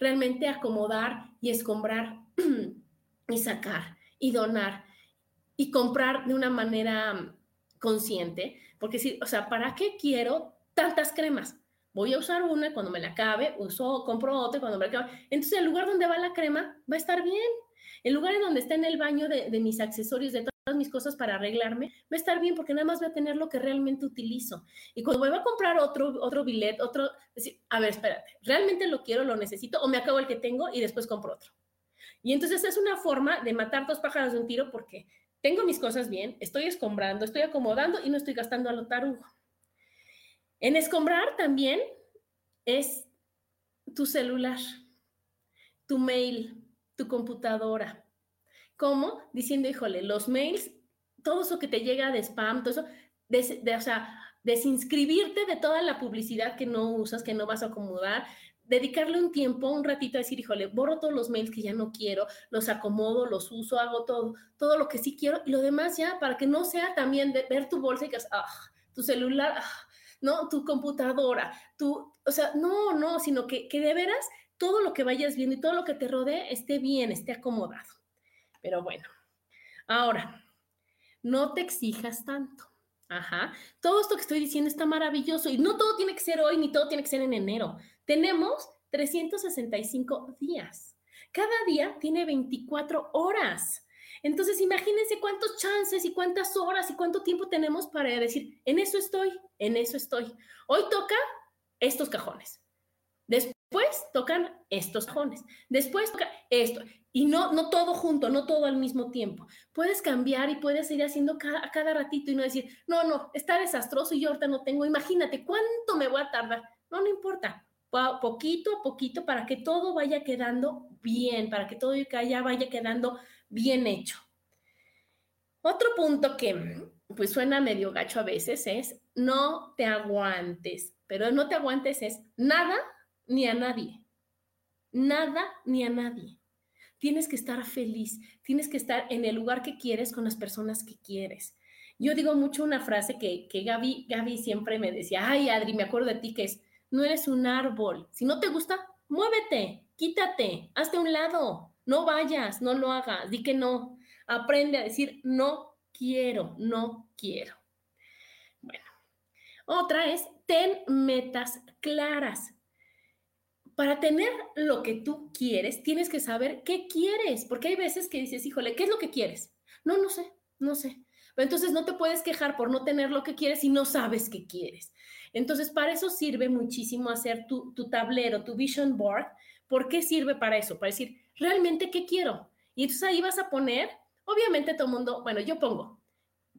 A: realmente acomodar y escombrar y sacar y donar y comprar de una manera consciente, porque si, o sea, ¿para qué quiero tantas cremas? Voy a usar una cuando me la acabe, uso, compro otra cuando me la acabe. Entonces, el lugar donde va la crema va a estar bien. El lugar en donde está en el baño de, de mis accesorios, de mis cosas para arreglarme, va a estar bien porque nada más voy a tener lo que realmente utilizo. Y cuando voy a comprar otro, otro billet, otro, a ver, espérate, ¿realmente lo quiero, lo necesito o me acabo el que tengo y después compro otro? Y entonces es una forma de matar dos pájaros de un tiro porque tengo mis cosas bien, estoy escombrando, estoy acomodando y no estoy gastando a lo tarugo. En escombrar también es tu celular, tu mail, tu computadora, ¿Cómo? Diciendo, híjole, los mails, todo eso que te llega de spam, todo eso, o sea, desinscribirte de toda la publicidad que no usas, que no vas a acomodar, dedicarle un tiempo, un ratito a decir, híjole, borro todos los mails que ya no quiero, los acomodo, los uso, hago todo, todo lo que sí quiero y lo demás ya para que no sea también de ver tu bolsa y que ah, tu celular, ah, no, tu computadora, tu, o sea, no, no, sino que, que de veras todo lo que vayas viendo y todo lo que te rodee esté bien, esté acomodado. Pero bueno, ahora, no te exijas tanto. Ajá. Todo esto que estoy diciendo está maravilloso y no todo tiene que ser hoy ni todo tiene que ser en enero. Tenemos 365 días. Cada día tiene 24 horas. Entonces, imagínense cuántos chances y cuántas horas y cuánto tiempo tenemos para decir, en eso estoy, en eso estoy. Hoy toca estos cajones. Después tocan estos cajones. Después toca esto. Y no, no todo junto, no todo al mismo tiempo. Puedes cambiar y puedes ir haciendo cada, cada ratito y no decir, no, no, está desastroso y yo ahorita no tengo. Imagínate cuánto me voy a tardar. No, no importa. Poquito a poquito para que todo vaya quedando bien, para que todo ya vaya quedando bien hecho. Otro punto que pues suena medio gacho a veces es no te aguantes, pero no te aguantes es nada ni a nadie. Nada ni a nadie tienes que estar feliz, tienes que estar en el lugar que quieres con las personas que quieres. Yo digo mucho una frase que, que Gaby, Gaby siempre me decía, ay Adri, me acuerdo de ti, que es, no eres un árbol, si no te gusta, muévete, quítate, hazte un lado, no vayas, no lo hagas, di que no, aprende a decir, no quiero, no quiero. Bueno, otra es, ten metas claras para tener lo que tú quieres, tienes que saber qué quieres, porque hay veces que dices, híjole, ¿qué es lo que quieres? No, no sé, no sé. Pero entonces no te puedes quejar por no tener lo que quieres y no sabes qué quieres. Entonces, para eso sirve muchísimo hacer tu, tablero, tu vision board. ¿Por qué sirve para eso? Para decir, ¿realmente qué quiero? Y entonces ahí vas a poner, obviamente todo el mundo, bueno, yo pongo,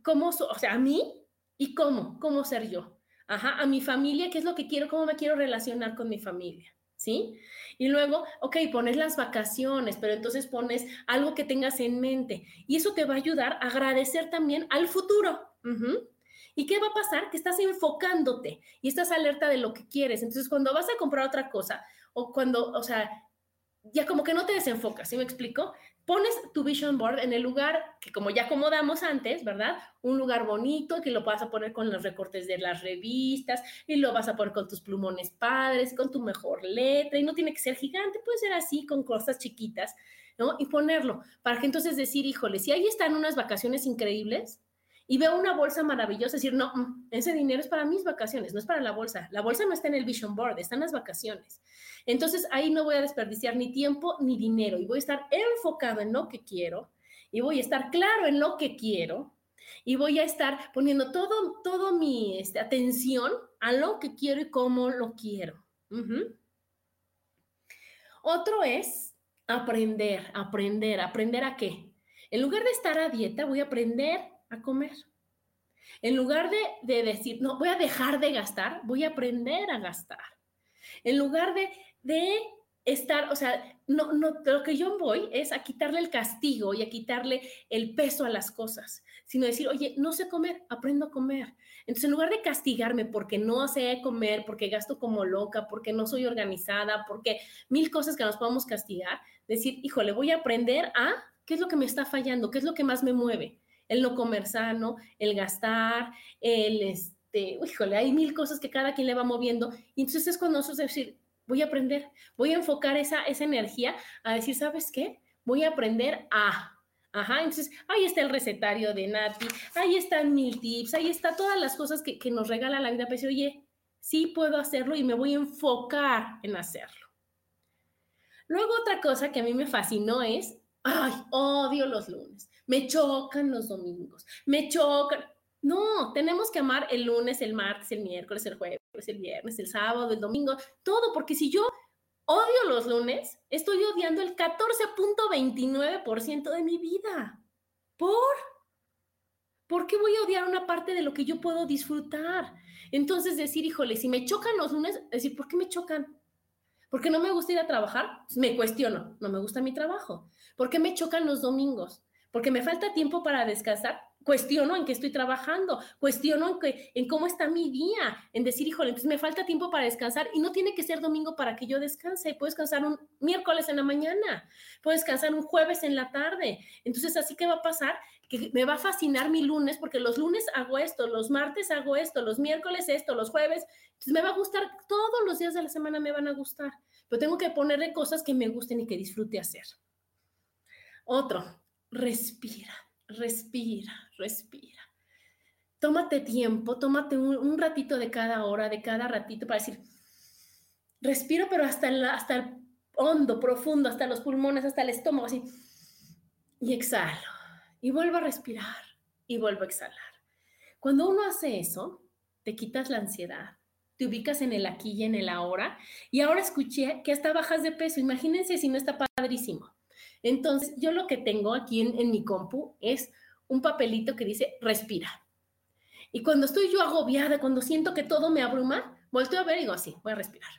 A: ¿cómo, o sea, a mí y cómo, cómo ser yo? Ajá, a mi familia, ¿qué es lo que quiero? ¿Cómo me quiero relacionar con mi familia? ¿Sí? Y luego, ok, pones las vacaciones, pero entonces pones algo que tengas en mente y eso te va a ayudar a agradecer también al futuro. ¿Y qué va a pasar? Que estás enfocándote y estás alerta de lo que quieres. Entonces, cuando vas a comprar otra cosa o cuando, o sea, ya como que no te desenfocas, ¿sí me explico? pones tu vision board en el lugar que como ya acomodamos antes, ¿verdad? Un lugar bonito que lo vas a poner con los recortes de las revistas y lo vas a poner con tus plumones padres, con tu mejor letra y no tiene que ser gigante, puede ser así con cosas chiquitas, ¿no? Y ponerlo para que entonces decir, híjole, si ahí están unas vacaciones increíbles, y veo una bolsa maravillosa, decir, no, mm, ese dinero es para mis vacaciones, no es para la bolsa. La bolsa no está en el vision board, está en las vacaciones. Entonces ahí no voy a desperdiciar ni tiempo ni dinero y voy a estar enfocado en lo que quiero y voy a estar claro en lo que quiero y voy a estar poniendo todo, todo mi este, atención a lo que quiero y cómo lo quiero. Otro es aprender, aprender, aprender a qué. En lugar de estar a dieta, voy a aprender a comer. En lugar de, decir, no, voy a dejar de gastar, voy a aprender a gastar. En lugar de, estar, o sea, no, no, lo que yo voy es a quitarle el castigo y a quitarle el peso a las cosas, sino decir, oye, no sé comer, aprendo a comer. Entonces, en lugar de castigarme porque no sé comer, porque gasto como loca, porque no soy organizada, porque mil cosas que nos podemos castigar, decir, híjole, voy a aprender a qué es lo que me está fallando, qué es lo que más me mueve el no comer sano, el gastar, el, este, híjole, hay mil cosas que cada quien le va moviendo. Y entonces es cuando nosotros decir, voy a aprender, voy a enfocar esa, esa energía a decir, ¿sabes qué? Voy a aprender a, Ajá, entonces ahí está el recetario de Nati, ahí están mil tips, ahí está todas las cosas que, que nos regala la vida. Pues oye, sí puedo hacerlo y me voy a enfocar en hacerlo. Luego otra cosa que a mí me fascinó es, ay, odio los lunes me chocan los domingos, me chocan. No, tenemos que amar el lunes, el martes, el miércoles, el jueves, el viernes, el sábado, el domingo, todo, porque si yo odio los lunes, estoy odiando el 14.29% de mi vida. ¿Por? ¿Por qué voy a odiar una parte de lo que yo puedo disfrutar? Entonces decir, híjole, si me chocan los lunes, decir, ¿por qué me chocan? ¿Por qué no me gusta ir a trabajar? Me cuestiono, no me gusta mi trabajo. ¿Por qué me chocan los domingos? porque me falta tiempo para descansar, cuestiono en qué estoy trabajando, cuestiono en, en cómo está mi día, en decir, híjole, entonces me falta tiempo para descansar y no tiene que ser domingo para que yo descanse, puedes descansar un miércoles en la mañana, puedes descansar un jueves en la tarde. Entonces, así que va a pasar que me va a fascinar mi lunes porque los lunes hago esto, los martes hago esto, los miércoles esto, los jueves, entonces me va a gustar, todos los días de la semana me van a gustar, pero tengo que ponerle cosas que me gusten y que disfrute hacer. Otro, respira respira, respira. Tómate tiempo, tómate un, ratito de cada hora, de cada ratito para decir, respiro, pero hasta el, hasta el hondo, profundo, hasta los pulmones, hasta el estómago, así. Y exhalo. Y vuelvo a respirar y vuelvo a exhalar. Cuando uno hace eso, te quitas la ansiedad, te ubicas en el aquí y en el ahora. Y ahora escuché que hasta bajas de peso. Imagínense si no está padrísimo. Entonces, yo lo que tengo aquí en, mi compu es un papelito que dice respira. Y cuando estoy yo agobiada, cuando siento que todo me abruma, volteo a ver y digo así, voy a respirar.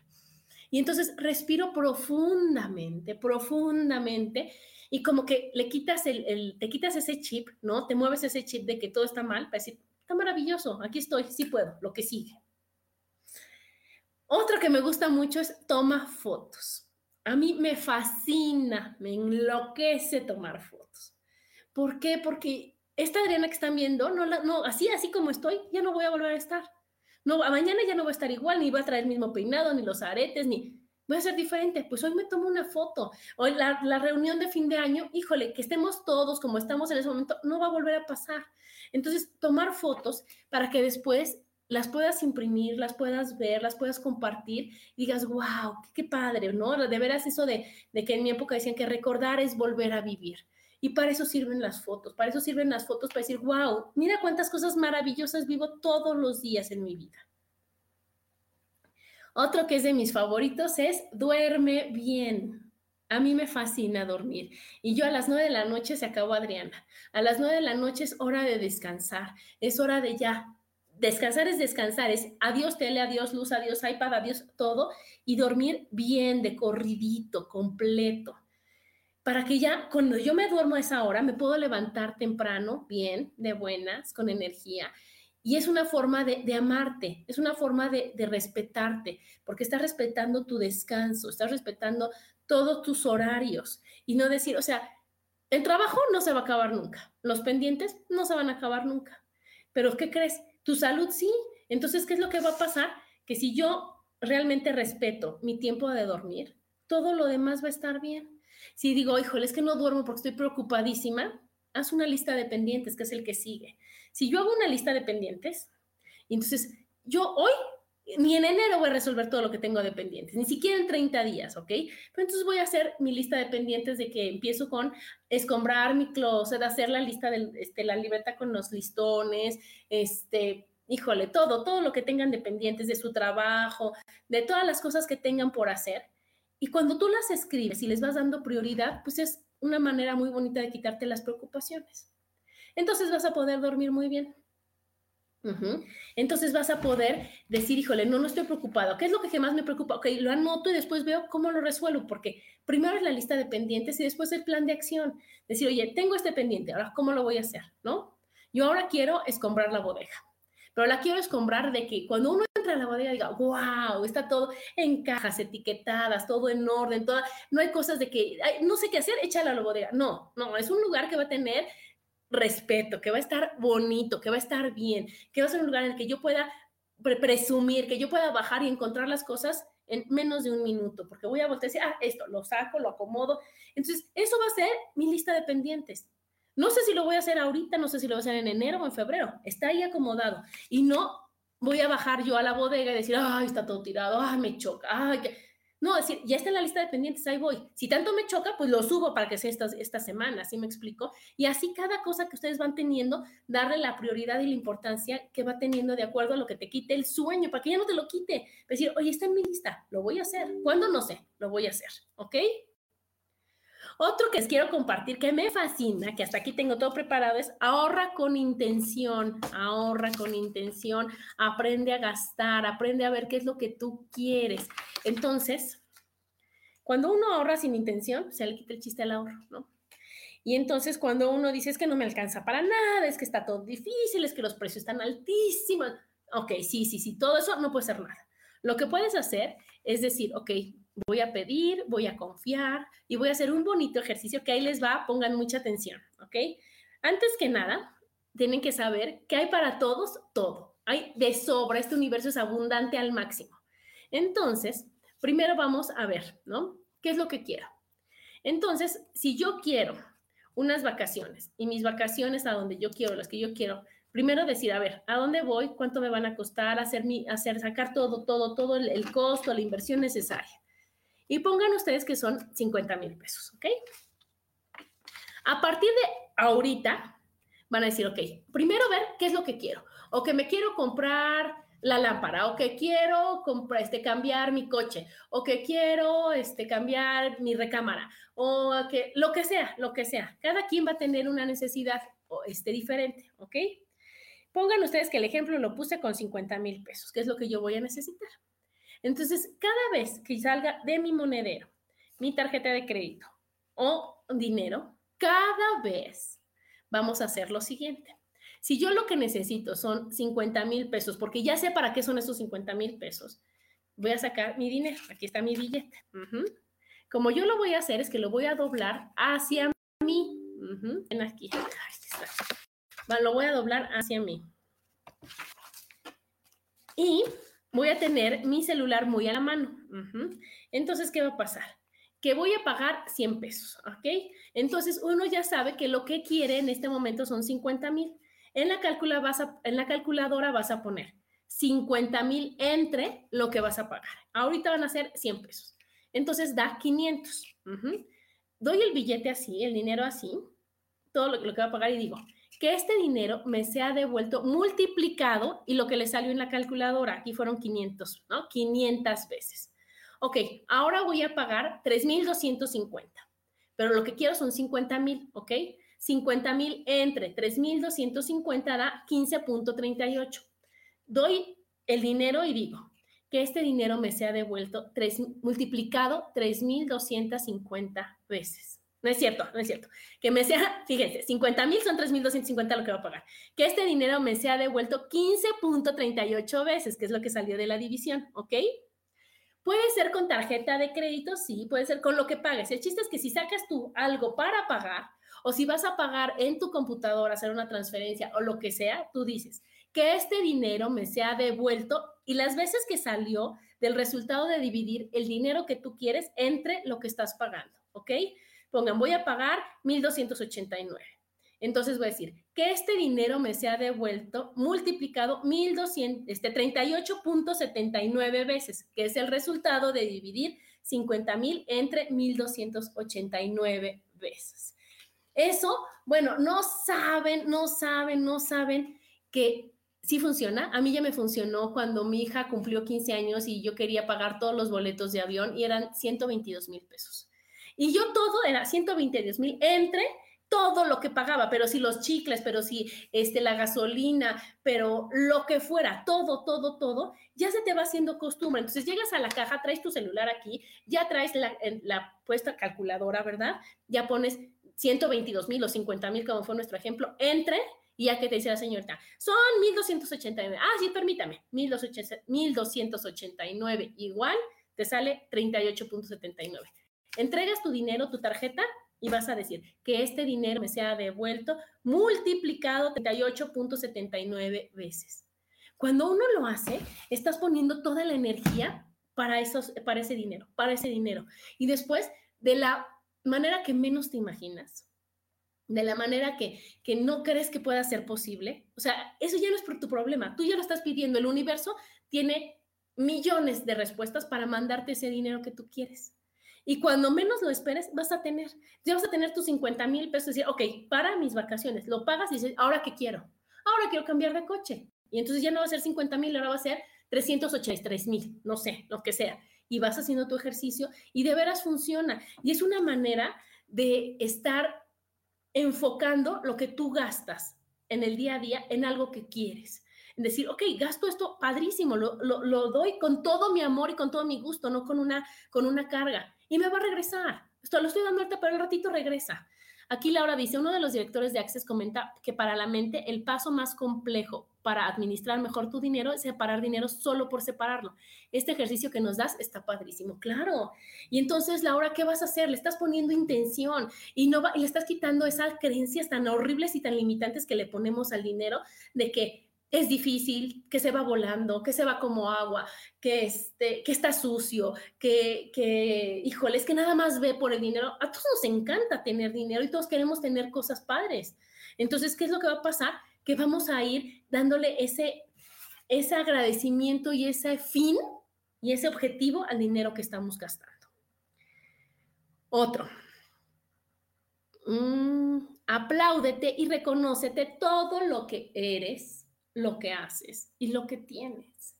A: Y entonces respiro profundamente, profundamente, y como que le quitas el, te quitas ese chip, ¿no? Te mueves ese chip de que todo está mal, para decir, está maravilloso, aquí estoy, sí puedo, lo que sigue. Otro que me gusta mucho es toma fotos. A mí me fascina, me enloquece tomar fotos. ¿Por qué? Porque esta Adriana que están viendo, no, no, así, así como estoy, ya no voy a volver a estar. No, mañana ya no voy a estar igual, ni voy a traer el mismo peinado, ni los aretes, ni voy a ser diferente. Pues hoy me tomo una foto. Hoy la, la reunión de fin de año, híjole, que estemos todos como estamos en ese momento, no va a volver a pasar. Entonces, tomar fotos para que después las puedas imprimir, las puedas ver, las puedas compartir y digas, wow, qué, padre, ¿no? De veras eso de, de, que en mi época decían que recordar es volver a vivir. Y para eso sirven las fotos, para eso sirven las fotos, para decir, wow, mira cuántas cosas maravillosas vivo todos los días en mi vida. Otro que es de mis favoritos es duerme bien. A mí me fascina dormir. Y yo a las nueve de la noche se acabó Adriana. A las nueve de la noche es hora de descansar. Es hora de ya descansar es descansar, es adiós tele, adiós luz, adiós iPad, adiós todo, y dormir bien, de corridito, completo. Para que ya cuando yo me duermo a esa hora, me puedo levantar temprano, bien, de buenas, con energía. Y es una forma de, amarte, es una forma de, de, respetarte, porque estás respetando tu descanso, estás respetando todos tus horarios y no decir, o sea, el trabajo no se va a acabar nunca, los pendientes no se van a acabar nunca, pero ¿qué crees? Tu salud sí. Entonces, ¿qué es lo que va a pasar? Que si yo realmente respeto mi tiempo de dormir, todo lo demás va a estar bien. Si digo, híjole, es que no duermo porque estoy preocupadísima, haz una lista de pendientes, que es el que sigue. Si yo hago una lista de pendientes, entonces yo hoy, ni en enero voy a resolver todo lo que tengo de pendientes, ni siquiera en 30 días, ¿ok? Pero entonces voy a hacer mi lista de pendientes de que empiezo con escombrar mi closet, hacer la lista de este, la libreta con los listones, este, híjole, todo, todo lo que tengan dependientes de su trabajo, de todas las cosas que tengan por hacer. Y cuando tú las escribes y les vas dando prioridad, pues es una manera muy bonita de quitarte las preocupaciones. Entonces vas a poder dormir muy bien. Entonces vas a poder decir, híjole, no, no estoy preocupado. ¿Qué es lo que más me preocupa? Ok, lo anoto y después veo cómo lo resuelvo, porque primero es la lista de pendientes y después el plan de acción. Decir, oye, tengo este pendiente, ahora cómo lo voy a hacer, ¿no? Yo ahora quiero escombrar la bodega, pero la quiero escombrar de que cuando uno entra a la bodega diga, wow, está todo en cajas etiquetadas, todo en orden, toda, no hay cosas de que, no sé qué hacer, échala a la bodega. No, no, es un lugar que va a tener respeto, que va a estar bonito, que va a estar bien, que va a ser un lugar en el que yo pueda presumir, que yo pueda bajar y encontrar las cosas en menos de un minuto, porque voy a voltear ah, esto, lo saco, lo acomodo. Entonces, eso va a ser mi lista de pendientes. No sé si lo voy a hacer ahorita, no sé si lo voy a hacer en enero o en febrero. Está ahí acomodado. Y no voy a bajar yo a la bodega y decir, ay, está todo tirado, ay, me choca, ay, que no, decir, ya está en la lista de pendientes, ahí voy. Si tanto me choca, pues lo subo para que sea esta, esta semana, ¿sí me explico? Y así cada cosa que ustedes van teniendo, darle la prioridad y la importancia que va teniendo de acuerdo a lo que te quite el sueño, para que ya no te lo quite. Decir, oye, está en mi lista, lo voy a hacer. ¿Cuándo? No sé, lo voy a hacer, ¿ok? Otro que les quiero compartir que me fascina, que hasta aquí tengo todo preparado, es ahorra con intención, ahorra con intención, aprende a gastar, aprende a ver qué es lo que tú quieres. Entonces, cuando uno ahorra sin intención, se le quita el chiste al ahorro, ¿no? Y entonces cuando uno dice es que no me alcanza para nada, es que está todo difícil, es que los precios están altísimos, ok, sí, sí, sí, todo eso no puede ser nada. Lo que puedes hacer es decir, ok, voy a pedir, voy a confiar y voy a hacer un bonito ejercicio que ahí les va, pongan mucha atención, ¿ok? Antes que nada, tienen que saber que hay para todos todo. Hay de sobra, este universo es abundante al máximo. Entonces, primero vamos a ver, ¿no? ¿Qué es lo que quiero? Entonces, si yo quiero unas vacaciones y mis vacaciones a donde yo quiero, las que yo quiero, primero decir, a ver, ¿a dónde voy? ¿Cuánto me van a costar? Hacer, mi, hacer sacar todo, todo, todo el, el costo, la inversión necesaria. Y pongan ustedes que son 50 mil pesos, ¿ok? A partir de ahorita, van a decir, ok, primero ver qué es lo que quiero. O que me quiero comprar la lámpara, o que quiero comprar, este, cambiar mi coche, o que quiero este, cambiar mi recámara, o que lo que sea, lo que sea. Cada quien va a tener una necesidad este, diferente, ¿ok? Pongan ustedes que el ejemplo lo puse con 50 mil pesos, que es lo que yo voy a necesitar. Entonces, cada vez que salga de mi monedero, mi tarjeta de crédito o dinero, cada vez vamos a hacer lo siguiente. Si yo lo que necesito son 50 mil pesos, porque ya sé para qué son esos 50 mil pesos, voy a sacar mi dinero. Aquí está mi billete. Como yo lo voy a hacer es que lo voy a doblar hacia mí. Ven aquí. lo voy a doblar hacia mí. Y voy a tener mi celular muy a la mano. Entonces, ¿qué va a pasar? Que voy a pagar 100 pesos, ¿ok? Entonces, uno ya sabe que lo que quiere en este momento son 50 mil. En, la en la calculadora vas a poner 50 mil entre lo que vas a pagar. Ahorita van a ser 100 pesos. Entonces, da 500. Doy el billete así, el dinero así, todo lo, lo que va a pagar y digo, que este dinero me sea devuelto multiplicado y lo que le salió en la calculadora, aquí fueron 500, ¿no? 500 veces. Ok, ahora voy a pagar 3.250, pero lo que quiero son 50.000, ¿ok? 50.000 entre 3.250 da 15.38. Doy el dinero y digo que este dinero me sea devuelto tres, multiplicado 3.250 veces. No es cierto, no es cierto. Que me sea, fíjense, 50 mil son 3.250 lo que va a pagar. Que este dinero me sea devuelto 15.38 veces, que es lo que salió de la división, ¿ok? Puede ser con tarjeta de crédito, sí, puede ser con lo que pagues. El chiste es que si sacas tú algo para pagar, o si vas a pagar en tu computadora, hacer una transferencia o lo que sea, tú dices que este dinero me sea devuelto y las veces que salió del resultado de dividir el dinero que tú quieres entre lo que estás pagando, ¿ok? Pongan, voy a pagar 1.289. Entonces voy a decir que este dinero me sea devuelto multiplicado 1.200, este 38.79 veces, que es el resultado de dividir 50.000 entre 1.289 veces. Eso, bueno, no saben, no saben, no saben que sí funciona. A mí ya me funcionó cuando mi hija cumplió 15 años y yo quería pagar todos los boletos de avión y eran 122 mil pesos. Y yo todo era 122 mil entre todo lo que pagaba, pero si los chicles, pero si este, la gasolina, pero lo que fuera, todo, todo, todo, ya se te va haciendo costumbre. Entonces llegas a la caja, traes tu celular aquí, ya traes la, la puesta calculadora, ¿verdad? Ya pones 122 mil o 50 mil, como fue nuestro ejemplo, entre, y ya que te dice la señorita, son 1289. Ah, sí, permítame, 1289 igual, te sale 38.79 Entregas tu dinero, tu tarjeta y vas a decir que este dinero me sea devuelto multiplicado 38.79 veces. Cuando uno lo hace, estás poniendo toda la energía para, esos, para ese dinero, para ese dinero. Y después, de la manera que menos te imaginas, de la manera que, que no crees que pueda ser posible, o sea, eso ya no es por tu problema, tú ya lo estás pidiendo, el universo tiene millones de respuestas para mandarte ese dinero que tú quieres. Y cuando menos lo esperes, vas a tener, ya vas a tener tus 50 mil pesos y decir, ok, para mis vacaciones, lo pagas y dices, ¿ahora qué quiero? Ahora quiero cambiar de coche. Y entonces ya no va a ser 50 mil, ahora va a ser 383 mil, no sé, lo que sea. Y vas haciendo tu ejercicio y de veras funciona. Y es una manera de estar enfocando lo que tú gastas en el día a día en algo que quieres. En decir, ok, gasto esto padrísimo, lo, lo, lo, doy con todo mi amor y con todo mi gusto, no con una, con una carga y me va a regresar. Esto lo estoy dando ahorita, pero el ratito regresa. Aquí Laura dice, uno de los directores de Access comenta que para la mente el paso más complejo para administrar mejor tu dinero es separar dinero solo por separarlo. Este ejercicio que nos das está padrísimo, claro. Y entonces, Laura, ¿qué vas a hacer? Le estás poniendo intención y, no y le estás quitando esas creencias tan horribles y tan limitantes que le ponemos al dinero de que es difícil, que se va volando, que se va como agua, que, este, que está sucio, que, que, híjole, es que nada más ve por el dinero. A todos nos encanta tener dinero y todos queremos tener cosas padres. Entonces, ¿qué es lo que va a pasar? Que vamos a ir dándole ese, ese agradecimiento y ese fin y ese objetivo al dinero que estamos gastando. Otro. Mm, apláudete y reconócete todo lo que eres lo que haces y lo que tienes.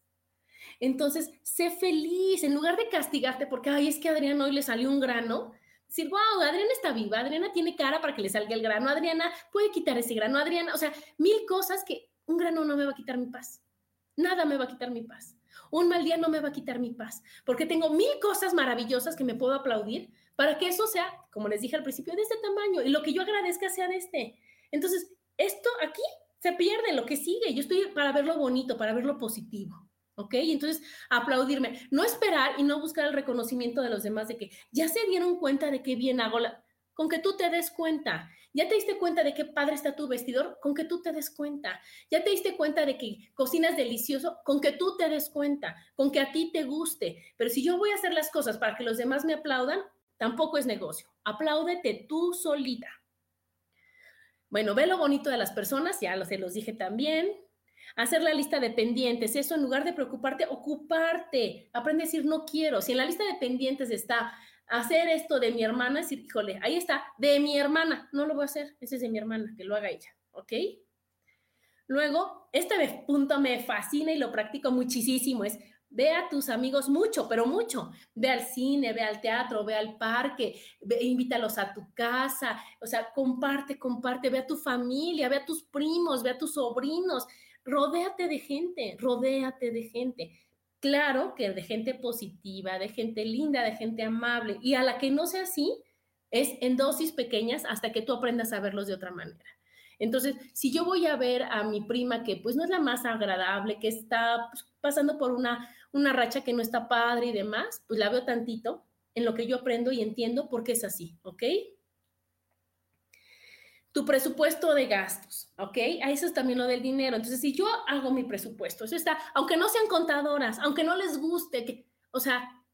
A: Entonces, sé feliz en lugar de castigarte porque, ay, es que Adriana hoy le salió un grano. Decir, wow, Adriana está viva, Adriana tiene cara para que le salga el grano, Adriana puede quitar ese grano, Adriana, o sea, mil cosas que un grano no me va a quitar mi paz. Nada me va a quitar mi paz. Un mal día no me va a quitar mi paz, porque tengo mil cosas maravillosas que me puedo aplaudir para que eso sea, como les dije al principio, de este tamaño y lo que yo agradezca sea de este. Entonces, esto aquí se pierde lo que sigue. Yo estoy para ver lo bonito, para ver lo positivo. ¿Ok? Entonces, aplaudirme, no esperar y no buscar el reconocimiento de los demás de que ya se dieron cuenta de qué bien hago, con que tú te des cuenta. Ya te diste cuenta de qué padre está tu vestidor, con que tú te des cuenta. Ya te diste cuenta de que cocinas delicioso, con que tú te des cuenta, con que a ti te guste. Pero si yo voy a hacer las cosas para que los demás me aplaudan, tampoco es negocio. Apláudete tú solita. Bueno, ve lo bonito de las personas, ya se los dije también. Hacer la lista de pendientes, eso en lugar de preocuparte, ocuparte. Aprende a decir no quiero. Si en la lista de pendientes está hacer esto de mi hermana, decir, híjole, ahí está, de mi hermana, no lo voy a hacer, ese es de mi hermana, que lo haga ella, ¿ok? Luego, este punto me fascina y lo practico muchísimo, es Ve a tus amigos mucho, pero mucho. Ve al cine, ve al teatro, ve al parque, invítalos a tu casa. O sea, comparte, comparte, ve a tu familia, ve a tus primos, ve a tus sobrinos. Rodéate de gente, rodéate de gente. Claro que de gente positiva, de gente linda, de gente amable. Y a la que no sea así, es en dosis pequeñas hasta que tú aprendas a verlos de otra manera. Entonces, si yo voy a ver a mi prima que pues no es la más agradable, que está pues, pasando por una una racha que no está padre y demás, pues la veo tantito en lo que yo aprendo y entiendo por qué es así, ¿ok? Tu presupuesto de gastos, ¿ok? A eso es también lo del dinero. Entonces, si yo hago mi presupuesto, eso está, aunque no sean contadoras, aunque no les guste, que, o sea,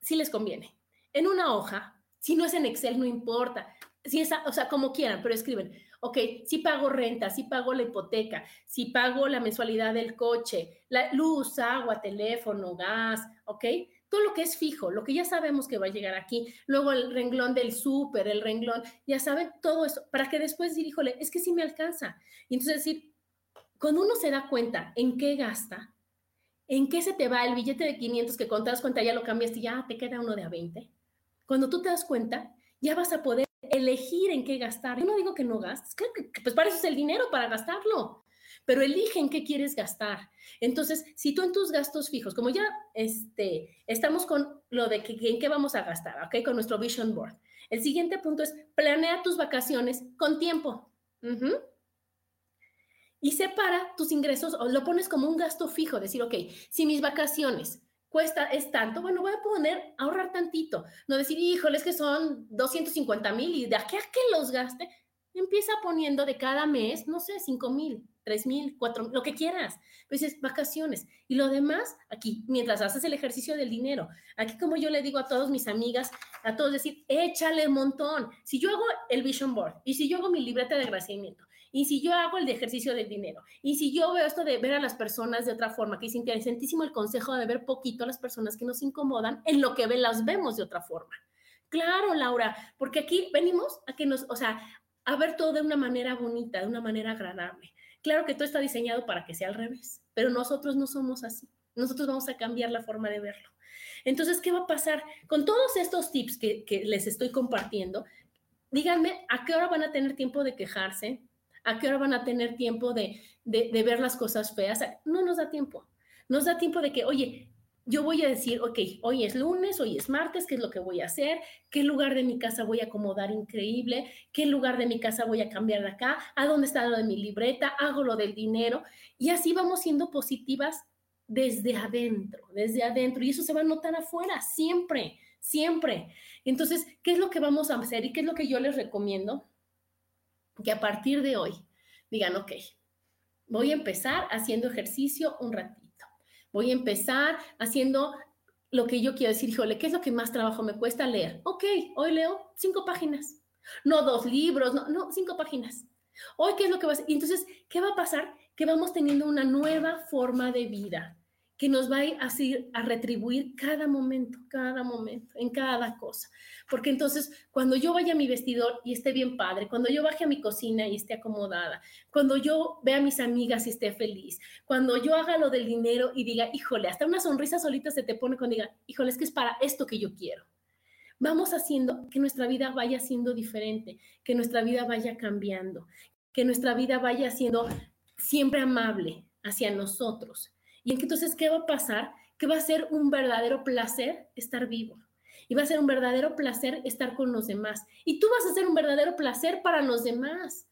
A: sí les conviene. En una hoja, si no es en Excel, no importa. Si esa, o sea, como quieran, pero escriben, ok, si pago renta, si pago la hipoteca, si pago la mensualidad del coche, la luz, agua, teléfono, gas, ok, todo lo que es fijo, lo que ya sabemos que va a llegar aquí, luego el renglón del súper, el renglón, ya saben, todo eso, para que después decir, híjole, es que sí me alcanza. Y entonces decir, cuando uno se da cuenta en qué gasta, en qué se te va el billete de 500 que con te cuenta ya lo cambiaste y ya te queda uno de a 20, cuando tú te das cuenta, ya vas a poder elegir en qué gastar. Yo no digo que no gastes, que pues para eso es el dinero, para gastarlo, pero elige en qué quieres gastar. Entonces, si tú en tus gastos fijos, como ya este, estamos con lo de que, en qué vamos a gastar, ¿ok? Con nuestro vision board. El siguiente punto es planea tus vacaciones con tiempo. Y separa tus ingresos o lo pones como un gasto fijo, decir, ok, si mis vacaciones cuesta, es tanto, bueno, voy a poner, ahorrar tantito, no decir, híjole, es que son 250 mil y de aquí a que los gaste, empieza poniendo de cada mes, no sé, 5 mil, 3 mil, 4 lo que quieras. Pues es vacaciones. Y lo demás, aquí, mientras haces el ejercicio del dinero, aquí como yo le digo a todas mis amigas, a todos decir, échale un montón. Si yo hago el vision board y si yo hago mi libreta de agradecimiento y si yo hago el de ejercicio del dinero, y si yo veo esto de ver a las personas de otra forma, que es interesantísimo el consejo de ver poquito a las personas que nos incomodan, en lo que las vemos de otra forma. Claro, Laura, porque aquí venimos a que nos, o sea, a ver todo de una manera bonita, de una manera agradable. Claro que todo está diseñado para que sea al revés, pero nosotros no somos así. Nosotros vamos a cambiar la forma de verlo. Entonces, ¿qué va a pasar? Con todos estos tips que, que les estoy compartiendo, díganme a qué hora van a tener tiempo de quejarse, ¿A qué hora van a tener tiempo de, ver las cosas feas? No nos da tiempo. Nos da tiempo de que, oye, yo voy a decir, ok, hoy es lunes, hoy es martes, ¿qué es lo que voy a hacer? ¿Qué lugar de mi casa voy a acomodar increíble? ¿Qué lugar de mi casa voy a cambiar de acá? ¿A dónde está lo de mi libreta? Hago lo del dinero. Y así vamos siendo positivas desde adentro, desde adentro. Y eso se va a notar afuera, siempre, siempre. Entonces, ¿qué es lo que vamos a hacer y qué es lo que yo les recomiendo? Que a partir de hoy digan, ok, voy a empezar haciendo ejercicio un ratito Voy a empezar haciendo lo que yo quiero decir, híjole, ¿qué es lo que más trabajo me cuesta leer? Ok, hoy leo cinco páginas, no dos libros, no, no cinco páginas. Hoy, ¿qué es lo que va a hacer? Y entonces, ¿qué va a pasar? Que vamos teniendo una nueva forma de vida que nos va a, ir a retribuir cada momento, cada momento, en cada cosa. Porque entonces, cuando yo vaya a mi vestidor y esté bien padre, cuando yo baje a mi cocina y esté acomodada, cuando yo vea a mis amigas y esté feliz, cuando yo haga lo del dinero y diga, híjole, hasta una sonrisa solita se te pone cuando diga, híjole, es que es para esto que yo quiero. Vamos haciendo que nuestra vida vaya siendo diferente, que nuestra vida vaya cambiando, que nuestra vida vaya siendo siempre amable hacia nosotros y entonces, ¿qué va a pasar? Que va a ser un verdadero placer estar vivo. Y va a ser un verdadero placer estar con los demás. Y tú vas a ser un verdadero placer para los demás.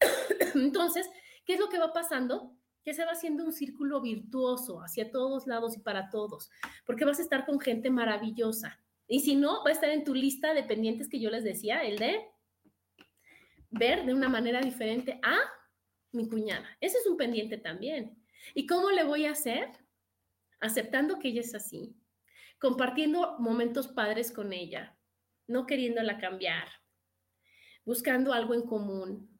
A: Entonces, ¿qué es lo que va pasando? Que se va haciendo un círculo virtuoso hacia todos lados y para todos. Porque vas a estar con gente maravillosa. Y si no, va a estar en tu lista de pendientes que yo les decía, el de ver de una manera diferente a mi cuñada. Ese es un pendiente también. ¿Y cómo le voy a hacer? Aceptando que ella es así, compartiendo momentos padres con ella, no queriéndola cambiar, buscando algo en común.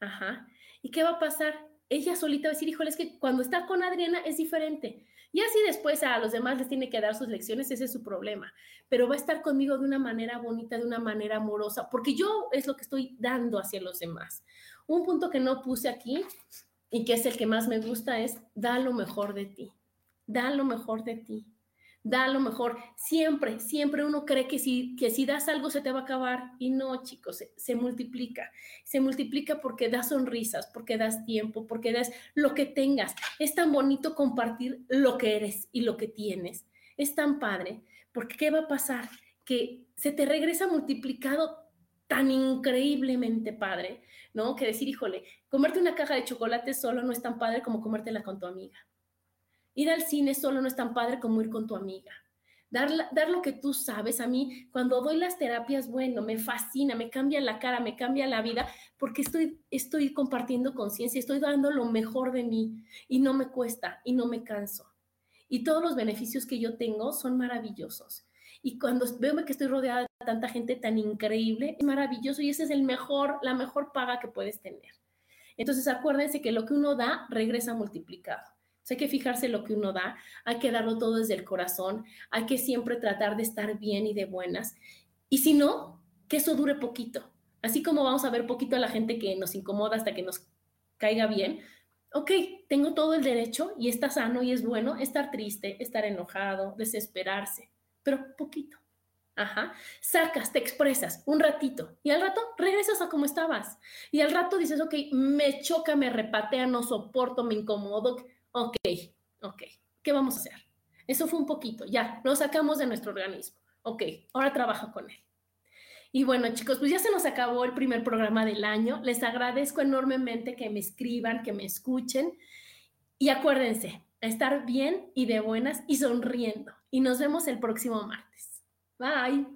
A: Ajá. ¿Y qué va a pasar? Ella solita va a decir, híjole, es que cuando está con Adriana es diferente. Y así después a los demás les tiene que dar sus lecciones, ese es su problema. Pero va a estar conmigo de una manera bonita, de una manera amorosa, porque yo es lo que estoy dando hacia los demás. Un punto que no puse aquí y que es el que más me gusta, es da lo mejor de ti, da lo mejor de ti, da lo mejor. Siempre, siempre uno cree que si, que si das algo se te va a acabar y no, chicos, se, se multiplica. Se multiplica porque das sonrisas, porque das tiempo, porque das lo que tengas. Es tan bonito compartir lo que eres y lo que tienes. Es tan padre, porque ¿qué va a pasar? Que se te regresa multiplicado tan increíblemente padre, ¿no? Que decir, híjole, comerte una caja de chocolate solo no es tan padre como comértela con tu amiga. Ir al cine solo no es tan padre como ir con tu amiga. Dar, dar lo que tú sabes. A mí, cuando doy las terapias, bueno, me fascina, me cambia la cara, me cambia la vida, porque estoy, estoy compartiendo conciencia, estoy dando lo mejor de mí y no me cuesta y no me canso. Y todos los beneficios que yo tengo son maravillosos. Y cuando veo que estoy rodeada de tanta gente tan increíble, es maravilloso y esa es el mejor, la mejor paga que puedes tener. Entonces acuérdense que lo que uno da regresa multiplicado. hay que fijarse lo que uno da, hay que darlo todo desde el corazón, hay que siempre tratar de estar bien y de buenas. Y si no, que eso dure poquito. Así como vamos a ver poquito a la gente que nos incomoda hasta que nos caiga bien, ok, tengo todo el derecho y está sano y es bueno estar triste, estar enojado, desesperarse pero poquito. Ajá. Sacas, te expresas un ratito y al rato regresas a como estabas. Y al rato dices, ok, me choca, me repatea, no soporto, me incomodo. Ok, ok, ¿qué vamos a hacer? Eso fue un poquito, ya, lo sacamos de nuestro organismo. Ok, ahora trabaja con él. Y bueno, chicos, pues ya se nos acabó el primer programa del año. Les agradezco enormemente que me escriban, que me escuchen. Y acuérdense, estar bien y de buenas y sonriendo y nos vemos el próximo martes. Bye.